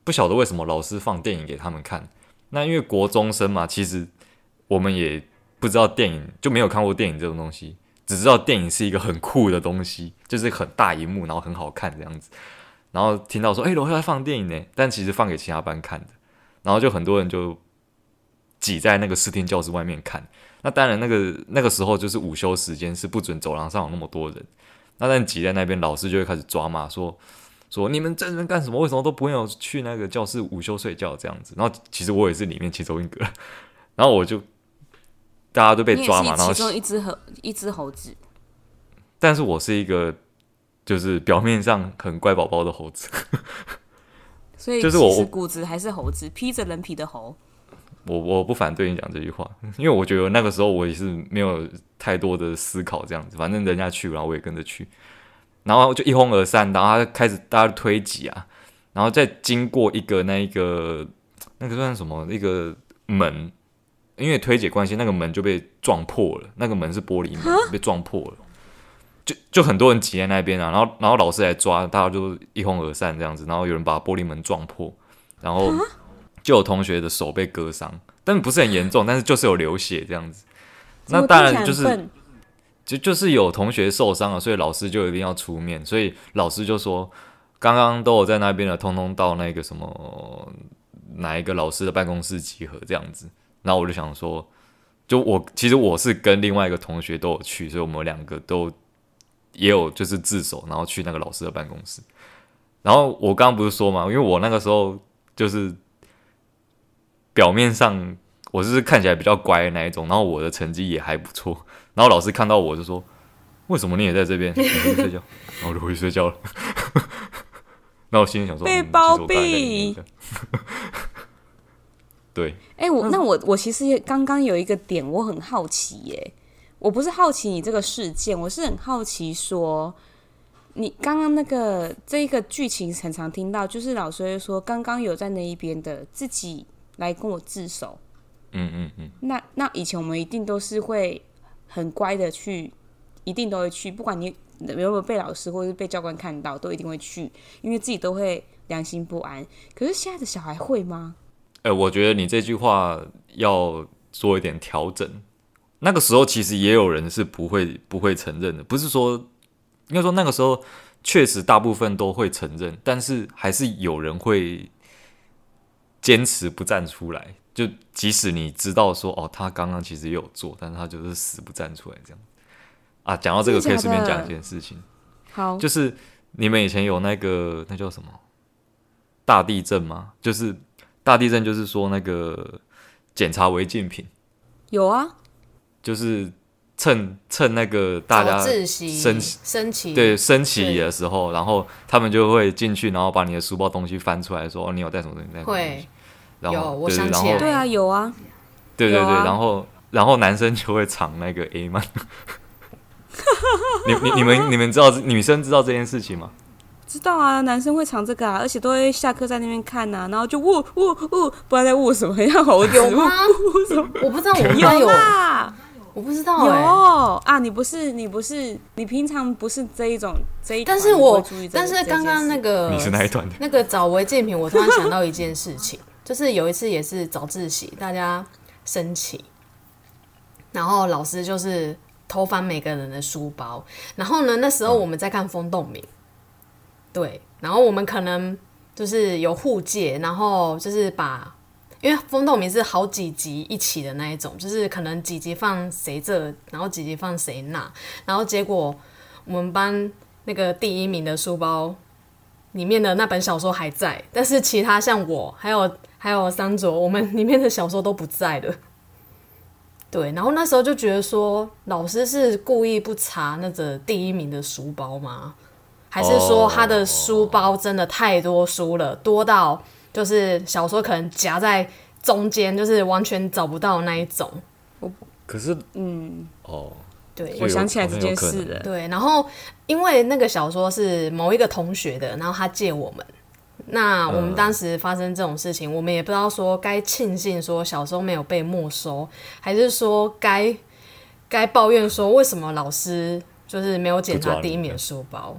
不晓得为什么老师放电影给他们看。那因为国中生嘛，其实我们也不知道电影，就没有看过电影这种东西，只知道电影是一个很酷的东西，就是很大荧幕，然后很好看这样子。然后听到说，诶、楼下在放电影呢，但其实放给其他班看的，然后就很多人就。挤在那个视听教室外面看，那当然那个那个时候就是午休时间，是不准走廊上有那么多人。那但挤在那边，老师就会开始抓骂说：“说你们在这边干什么？为什么都不会有去那个教室午休睡觉这样子？然后其实我也是里面其中一个，然后我就大家都被抓嘛，然后其中一只猴一只猴子，但是我是一个就是表面上很乖宝宝的猴子，所以就是我骨子还是猴子，披着人皮的猴。我我不反对你讲这句话，(laughs) 因为我觉得那个时候我也是没有太多的思考，这样子，反正人家去，然后我也跟着去，然后就一哄而散，然后他开始大家推挤啊，然后再经过一个那一个那个算什么？一个门，因为推挤关系，那个门就被撞破了，那个门是玻璃门，被撞破了，就就很多人挤在那边啊，然后然后老师来抓，大家就一哄而散这样子，然后有人把玻璃门撞破，然后。就有同学的手被割伤，但不是很严重，但是就是有流血这样子。那当然就是，就就是有同学受伤了，所以老师就一定要出面。所以老师就说，刚刚都有在那边的，通通到那个什么哪一个老师的办公室集合这样子。然后我就想说，就我其实我是跟另外一个同学都有去，所以我们两个都也有就是自首，然后去那个老师的办公室。然后我刚刚不是说嘛，因为我那个时候就是。表面上我是看起来比较乖的那一种，然后我的成绩也还不错，然后老师看到我就说：“为什么你也在这边？(laughs) 你回去睡觉。”然后我就回去睡觉了。(laughs) 那我心里想说：“被包庇。嗯” (laughs) 对。哎、欸，我那我我其实也刚刚有一个点我很好奇耶，我不是好奇你这个事件，我是很好奇说，你刚刚那个这一个剧情很常听到，就是老师会说刚刚有在那一边的自己。来跟我自首，嗯嗯嗯。那那以前我们一定都是会很乖的去，一定都会去，不管你有没有被老师或者是被教官看到，都一定会去，因为自己都会良心不安。可是现在的小孩会吗？呃，我觉得你这句话要做一点调整。那个时候其实也有人是不会不会承认的，不是说应该说那个时候确实大部分都会承认，但是还是有人会。坚持不站出来，就即使你知道说哦，他刚刚其实也有做，但是他就是死不站出来这样。啊，讲到这个可以顺便讲一件事情，好，就是你们以前有那个那叫什么？大地震吗？就是大地震，就是说那个检查违禁品，有啊，就是趁趁那个大家升升旗对升旗的时候，然后他们就会进去，然后把你的书包东西翻出来说，哦，你有带什么东西？带什么东西？然后有，我想起来，对啊，有啊，对对对，然后然后男生就会藏那个 A 曼，(laughs) 你你你们 (laughs) 你们知道女生知道这件事情吗？知道啊，男生会藏这个啊，而且都会下课在那边看呐、啊，然后就呜呜呜，不知道在呜什么，很像猴子，有吗？我不知道，我应该有啊，我不知道、欸，有啊，你不是你不是你平常不是这一种这一，但是我但是刚刚那个你是哪一段的？那个找违禁品，我突然想到一件事情。就是有一次也是早自习，大家升旗，然后老师就是偷翻每个人的书包，然后呢，那时候我们在看风动明，对，然后我们可能就是有互借，然后就是把，因为风动明是好几集一起的那一种，就是可能几集放谁这，然后几集放谁那，然后结果我们班那个第一名的书包里面的那本小说还在，但是其他像我还有。还有三卓，我们里面的小说都不在了。(laughs) 对，然后那时候就觉得说，老师是故意不查那个第一名的书包吗？还是说他的书包真的太多书了，多到就是小说可能夹在中间，就是完全找不到那一种？可是，嗯，哦，对，我想起来这件事了。对，然后因为那个小说是某一个同学的，然后他借我们。那我们当时发生这种事情，嗯、我们也不知道说该庆幸说小时候没有被没收，还是说该该抱怨说为什么老师就是没有检查第一名书包。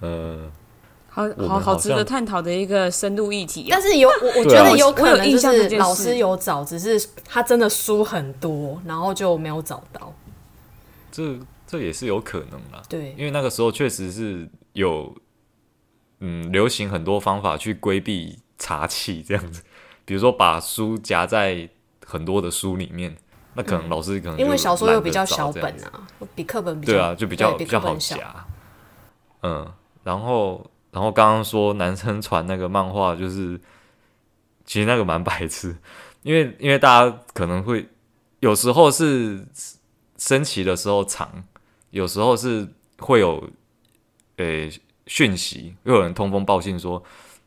呃，好好好值得探讨的一个深度议题，啊。但是有我我觉得有可能就是老师有找，只是他真的书很多，然后就没有找到。这这也是有可能啦。对，因为那个时候确实是有。嗯，流行很多方法去规避茶气这样子，比如说把书夹在很多的书里面，那可能老师可能、嗯、因为小说又比较小本啊，比课本比较对啊，就比较比较好夹。嗯，然后然后刚刚说男生传那个漫画，就是其实那个蛮白痴，因为 (laughs) 因为大家可能会有时候是升旗的时候长，有时候是会有诶讯息，又有人通风报信说，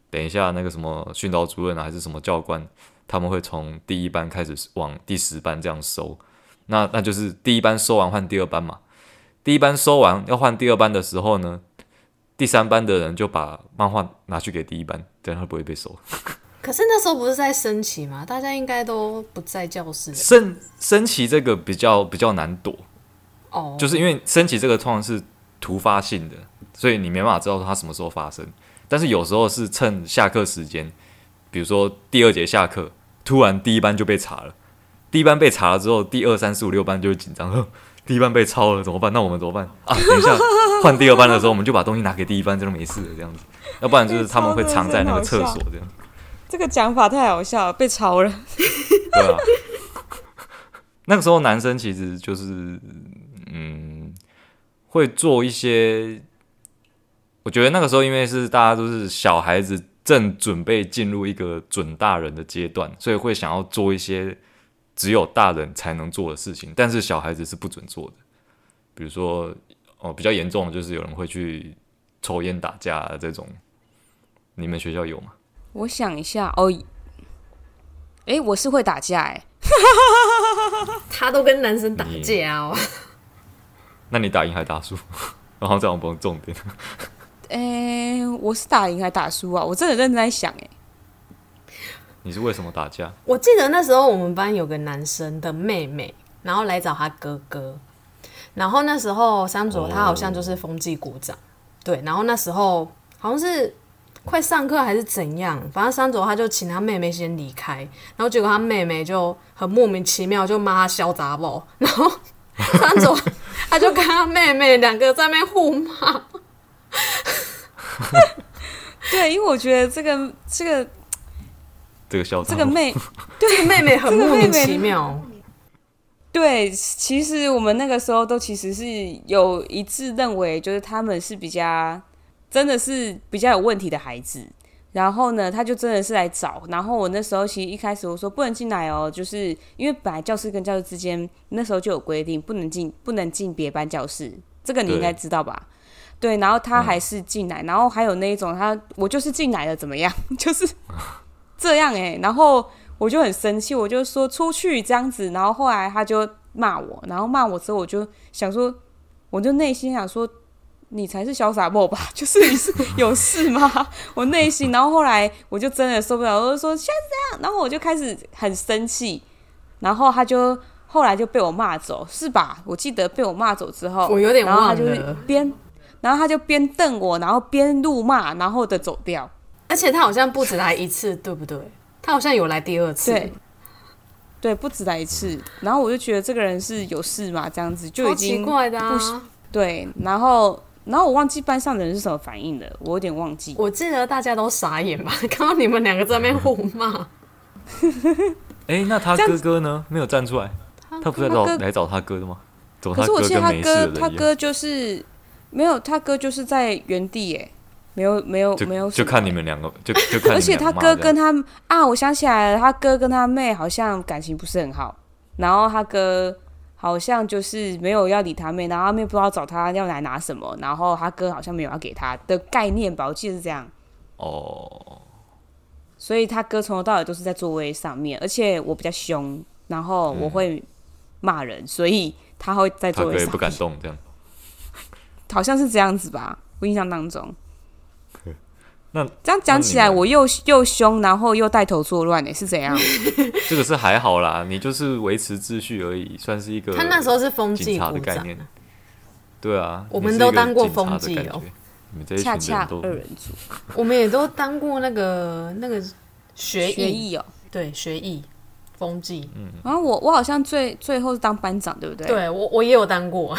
等一下那个什么训导主任啊，还是什么教官，他们会从第一班开始往第十班这样收，那那就是第一班收完换第二班嘛，第一班收完要换第二班的时候呢。第三班的人就把漫画拿去给第一班，这样他不会被收。(laughs) 可是那时候不是在升旗嘛？大家应该都不在教室。升升旗这个比较比较难躲哦，oh. 就是因为升旗这个通常是突发性的，所以你没办法知道它什么时候发生。但是有时候是趁下课时间，比如说第二节下课，突然第一班就被查了。第一班被查了之后，第二三四五六班就会紧张。(laughs) 第一班被抄了怎么办？那我们怎么办啊？等一下换第二班的时候，我们就把东西拿给第一班，这都没事的这样子。要不然就是他们会藏在那个厕所这样。(laughs) 这个讲法太好笑了，被抄了。(laughs) 对啊。那个时候男生其实就是嗯，会做一些。我觉得那个时候因为是大家都是小孩子，正准备进入一个准大人的阶段，所以会想要做一些。只有大人才能做的事情，但是小孩子是不准做的。比如说，哦，比较严重的就是有人会去抽烟打架啊，这种。你们学校有吗？我想一下哦，哎，我是会打架哎，(laughs) 他都跟男生打架哦。那你打赢还打输？(laughs) 然后这样不用重点。哎，我是打赢还打输啊？我真的认真在想哎。你是为什么打架？我记得那时候我们班有个男生的妹妹，然后来找他哥哥，然后那时候三卓他好像就是风纪股长，哦、对，然后那时候好像是快上课还是怎样，反正三卓他就请他妹妹先离开，然后结果他妹妹就很莫名其妙就骂他小杂包，然后三卓他就跟他妹妹两个在那边互骂，(laughs) 对，因为我觉得这个这个。这个小 (laughs) 这个妹，对妹妹很莫名其妙。(laughs) 对，其实我们那个时候都其实是有一致认为，就是他们是比较真的是比较有问题的孩子。然后呢，他就真的是来找。然后我那时候其实一开始我说不能进来哦，就是因为本来教室跟教室之间那时候就有规定，不能进不能进别班教室。这个你应该知道吧？对，然后他还是进来，嗯、然后还有那一种他我就是进来了怎么样？(laughs) 就是。这样哎、欸，然后我就很生气，我就说出去这样子，然后后来他就骂我，然后骂我之后，我就想说，我就内心想说，你才是潇洒 boy 吧？(laughs) 就是你是有事吗？(laughs) 我内心，然后后来我就真的受不了，我就说现在这样，然后我就开始很生气，然后他就后来就被我骂走，是吧？我记得被我骂走之后，我有点忘了，然后他就边，然后他就边瞪我，然后边怒骂，然后的走掉。而且他好像不止来一次，对不对？他好像有来第二次，对，对，不止来一次。然后我就觉得这个人是有事嘛，这样子就已经奇怪的啊。对，然后，然后我忘记班上的人是什么反应的，我有点忘记。我记得大家都傻眼吧，(laughs) 看到你们两个在那边互骂。哎、欸，那他哥哥呢？没有站出来，他不是来找来找他哥的吗？可是我记得他哥，他哥就是没有，他哥就是在原地耶。没有没有没有，就看你们两个，就就看。而且他哥跟他啊，我想起来了，他哥跟他妹好像感情不是很好，然后他哥好像就是没有要理他妹，然后他妹不知道找他要来拿什么，然后他哥好像没有要给他的概念吧，我记得是这样。哦。所以他哥从头到尾都是在座位上面，而且我比较凶，然后我会骂人，嗯、所以他会在座位上面。他哥也不敢动，这样。好像是这样子吧，我印象当中。那这样讲起来，我又又凶，然后又带头作乱，哎，是怎样？(laughs) 这个是还好啦，你就是维持秩序而已，算是一个。他那时候是风纪的概念。对啊，我们都当过风纪哦。恰恰二人组，(laughs) 我们也都当过那个那个学学艺哦，对，学艺风纪。嗯，然后我我好像最最后是当班长，对不对？对我我也有当过。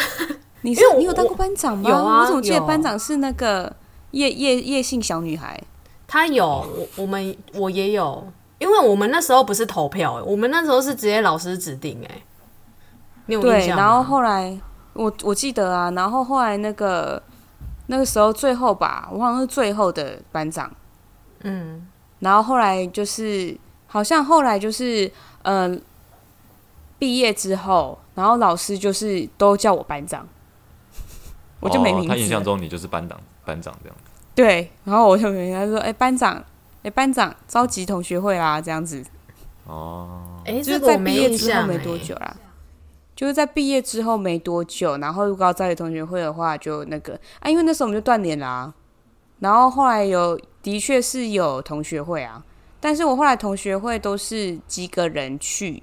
你是你有当过班长吗？有啊，我怎么记得班长是那个。叶叶叶姓小女孩，她有我我们我也有，因为我们那时候不是投票，我们那时候是直接老师指定哎。你有印象？对，然后后来我我记得啊，然后后来那个那个时候最后吧，我好像是最后的班长。嗯，然后后来就是，好像后来就是，嗯、呃，毕业之后，然后老师就是都叫我班长，我就没名字、哦。他印象中你就是班长，班长这样子。对，然后我就跟他说：“哎，班长，哎，班长，召集同学会啦，这样子。”哦，哎，就是在毕业之后没多久啦，就是在毕业之后没多久，然后如果要召集同学会的话，就那个啊，因为那时候我们就断联啦。然后后来有。的确是有同学会啊，但是我后来同学会都是几个人去，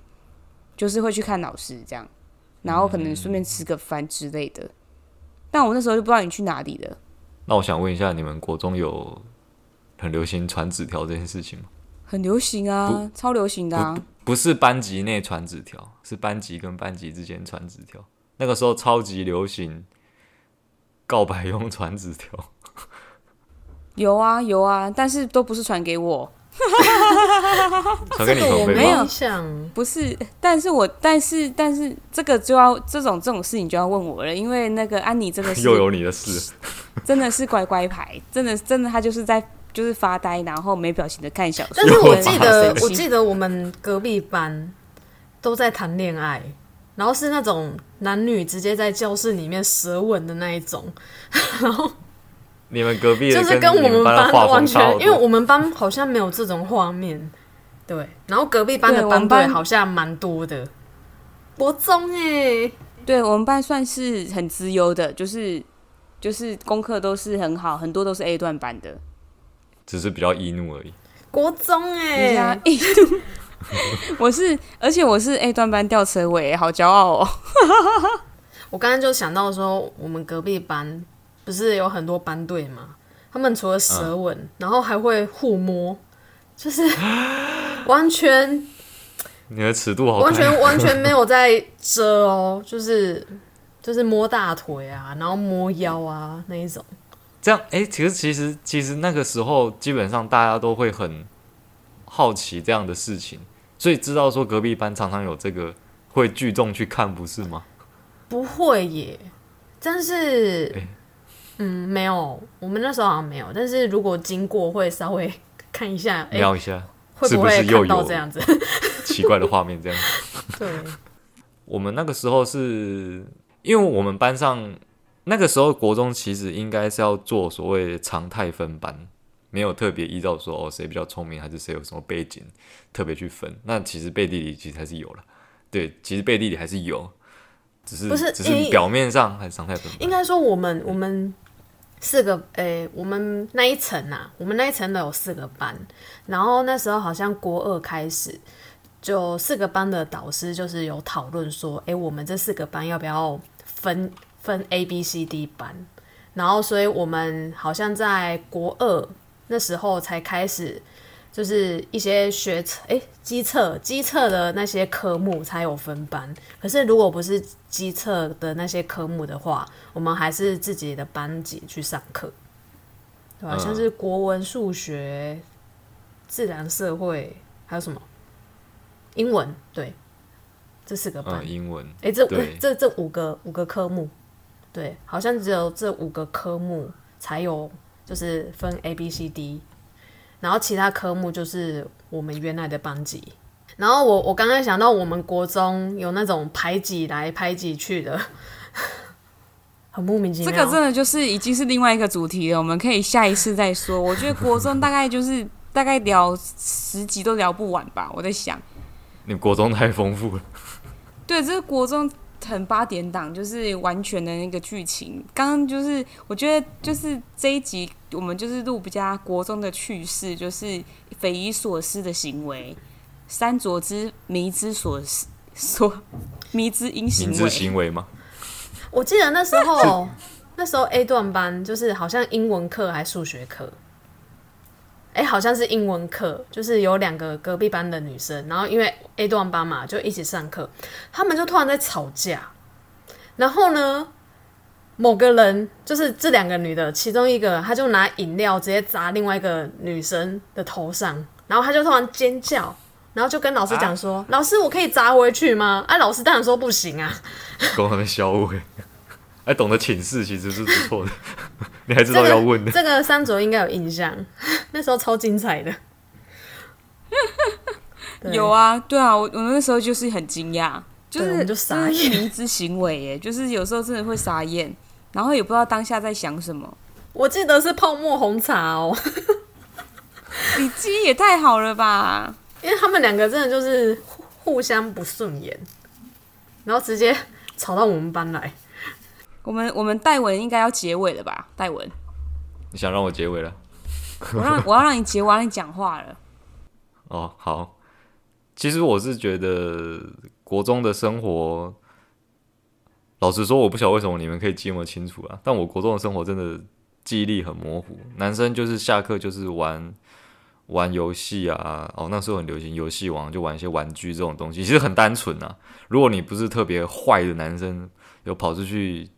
就是会去看老师这样，然后可能顺便吃个饭之类的。但我那时候就不知道你去哪里了。那我想问一下，你们国中有很流行传纸条这件事情吗？很流行啊，超流行的啊。不，不是班级内传纸条，是班级跟班级之间传纸条。那个时候超级流行告白用传纸条。(laughs) 有啊有啊，但是都不是传给我，(laughs) 传给你同学没有，不是，但是我但是但是这个就要这种这种事情就要问我了，因为那个安妮真的是 (laughs) 又有你的事，(laughs) 真的是乖乖牌，真的真的他就是在就是发呆，然后没表情的看小说。但是我记得我记得我们隔壁班都在谈恋爱，然后是那种男女直接在教室里面舌吻的那一种，然后。你们隔壁就是跟我们班完全，因为我们班好像没有这种画面，对。然后隔壁班的班队好像蛮多的。国中哎，对我们班算是很资优的，就是就是功课都是很好，很多都是 A 段班的，只是比较易怒而已。国中哎，易怒，(laughs) 我是，而且我是 A 段班吊车尾，好骄傲哦。(laughs) 我刚刚就想到说，我们隔壁班。不是有很多班队吗？他们除了舌吻，嗯、然后还会互摸，就是 (laughs) 完全你的尺度好，完全 (laughs) 完全没有在遮哦，就是就是摸大腿啊，然后摸腰啊那一种。这样哎、欸，其实其实其实那个时候基本上大家都会很好奇这样的事情，所以知道说隔壁班常常有这个会聚众去看，不是吗？不会耶，但是。欸嗯，没有，我们那时候好像没有。但是如果经过，会稍微看一下，(laughs) 瞄一下，会不会看到这样子奇怪的画面？这样子。(laughs) 对，我们那个时候是因为我们班上那个时候国中其实应该是要做所谓常态分班，没有特别依照说哦谁比较聪明，还是谁有什么背景特别去分。那其实背地里其实还是有了，对，其实背地里还是有，只是不是只是表面上还是常态分班。应该说我们我们。四个诶、我们那一层呐、啊，我们那一层都有四个班，然后那时候好像国二开始，就四个班的导师就是有讨论说，诶、我们这四个班要不要分分 A、B、C、D 班？然后，所以我们好像在国二那时候才开始。就是一些学测，诶，基测，机测的那些科目才有分班。可是如果不是机测的那些科目的话，我们还是自己的班级去上课，对吧？嗯、像是国文、数学、自然、社会，还有什么英文？对，这四个班。嗯、英文。诶，这五这这五个五个科目，对，好像只有这五个科目才有，就是分 A、B、C、D。然后其他科目就是我们原来的班级。然后我我刚刚想到，我们国中有那种排挤来排挤去的，(laughs) 很莫名其妙。这个真的就是已经是另外一个主题了，我们可以下一次再说。我觉得国中大概就是 (laughs) 大概聊十集都聊不完吧。我在想，你国中太丰富了。对，这个国中。很八点档，就是完全的那个剧情。刚刚就是我觉得，就是这一集我们就是录比较国中的趣事，就是匪夷所思的行为，三卓之迷之所所 (laughs) 迷之因行为。行为吗？我记得那时候，那时候 A 段班就是好像英文课还是数学课。哎、欸，好像是英文课，就是有两个隔壁班的女生，然后因为 A 段班嘛，就一起上课，他们就突然在吵架，然后呢，某个人就是这两个女的，其中一个，她就拿饮料直接砸另外一个女生的头上，然后她就突然尖叫，然后就跟老师讲说：“啊、老师，我可以砸回去吗？”哎、啊，老师当然说不行啊，跟他们消误，(laughs) 哎，懂得请示其实是不错的。(laughs) 你还知道要问的？这个、这个三卓应该有印象，(laughs) 那时候超精彩的。(laughs) 有啊，对啊，我我那时候就是很惊讶，就是就傻眼，迷之行为耶，就是有时候真的会傻眼，然后也不知道当下在想什么。我记得是泡沫红茶哦，你记忆也太好了吧？因为他们两个真的就是互相不顺眼，然后直接吵到我们班来。我们我们戴文应该要结尾了吧？戴文，你想让我结尾了？我让 (laughs) 我要让你结尾，我要让你讲话了。哦，好。其实我是觉得国中的生活，老实说，我不晓得为什么你们可以记那么清楚啊。但我国中的生活真的记忆力很模糊。男生就是下课就是玩玩游戏啊，哦，那时候很流行游戏王，就玩一些玩具这种东西，其实很单纯啊。如果你不是特别坏的男生，有跑出去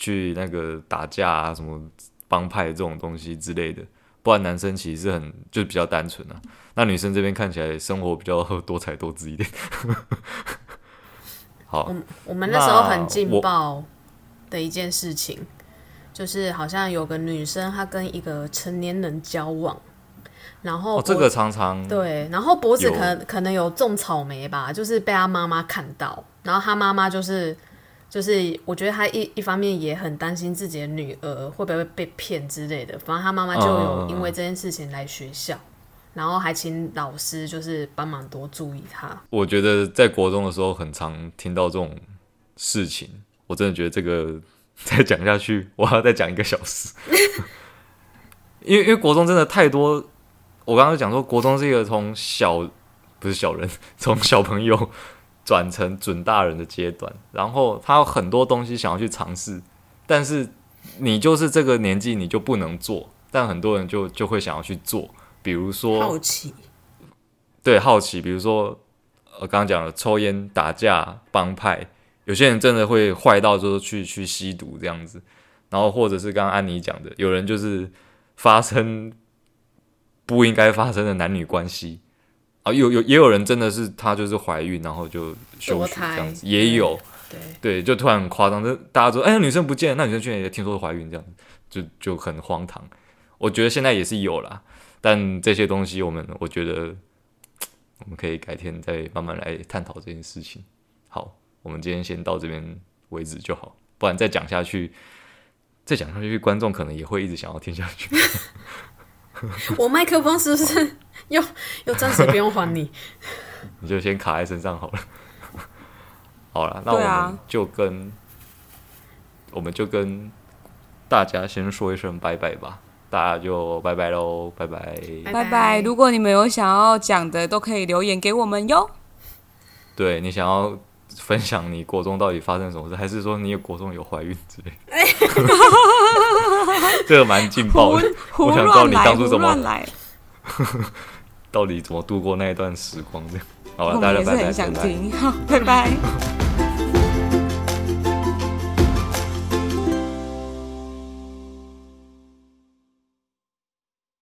去那个打架啊，什么帮派这种东西之类的。不然男生其实是很就是比较单纯啊，那女生这边看起来生活比较多彩多姿一点。(laughs) 好，我我们那时候很劲爆的一件事情，就是好像有个女生她跟一个成年人交往，然后、哦、这个常常对，然后脖子可能可能有种草莓吧，就是被她妈妈看到，然后她妈妈就是。就是我觉得他一一方面也很担心自己的女儿会不会被骗之类的，反正他妈妈就有因为这件事情来学校，嗯、然后还请老师就是帮忙多注意他。我觉得在国中的时候很常听到这种事情，我真的觉得这个再讲下去我还要再讲一个小时，(laughs) 因为因为国中真的太多，我刚刚讲说国中是一个从小不是小人，(laughs) 从小朋友。转成准大人的阶段，然后他有很多东西想要去尝试，但是你就是这个年纪你就不能做，但很多人就就会想要去做，比如说好奇，对，好奇，比如说呃刚刚讲的抽烟、打架、帮派，有些人真的会坏到就是去去吸毒这样子，然后或者是刚刚安妮讲的，有人就是发生不应该发生的男女关系。有有也有人真的是她就是怀孕，然后就休学这样子，也有，对对，就突然很夸张，就大家说，哎，女生不见了，那女生居然也听说怀孕这样子，就就很荒唐。我觉得现在也是有啦，但这些东西我们我觉得 (tsk) 我们可以改天再慢慢来探讨这件事情。好，我们今天先到这边为止就好，不然再讲下去，再讲下去，观众可能也会一直想要听下去。(laughs) 我麦克风是不是 (laughs) 又又暂时不用还你？(laughs) 你就先卡在身上好了。好了，那我们就跟、啊、我们就跟大家先说一声拜拜吧。大家就拜拜喽，拜拜，拜拜。如果你们有想要讲的，都可以留言给我们哟。对，你想要。分享你国中到底发生什么事，(laughs) 还是说你有国中有怀孕之类的？(laughs) 这个蛮劲爆的，我想知道你当初怎么，(laughs) 到底怎么度过那一段时光？这样，好了，大家拜拜，拜拜。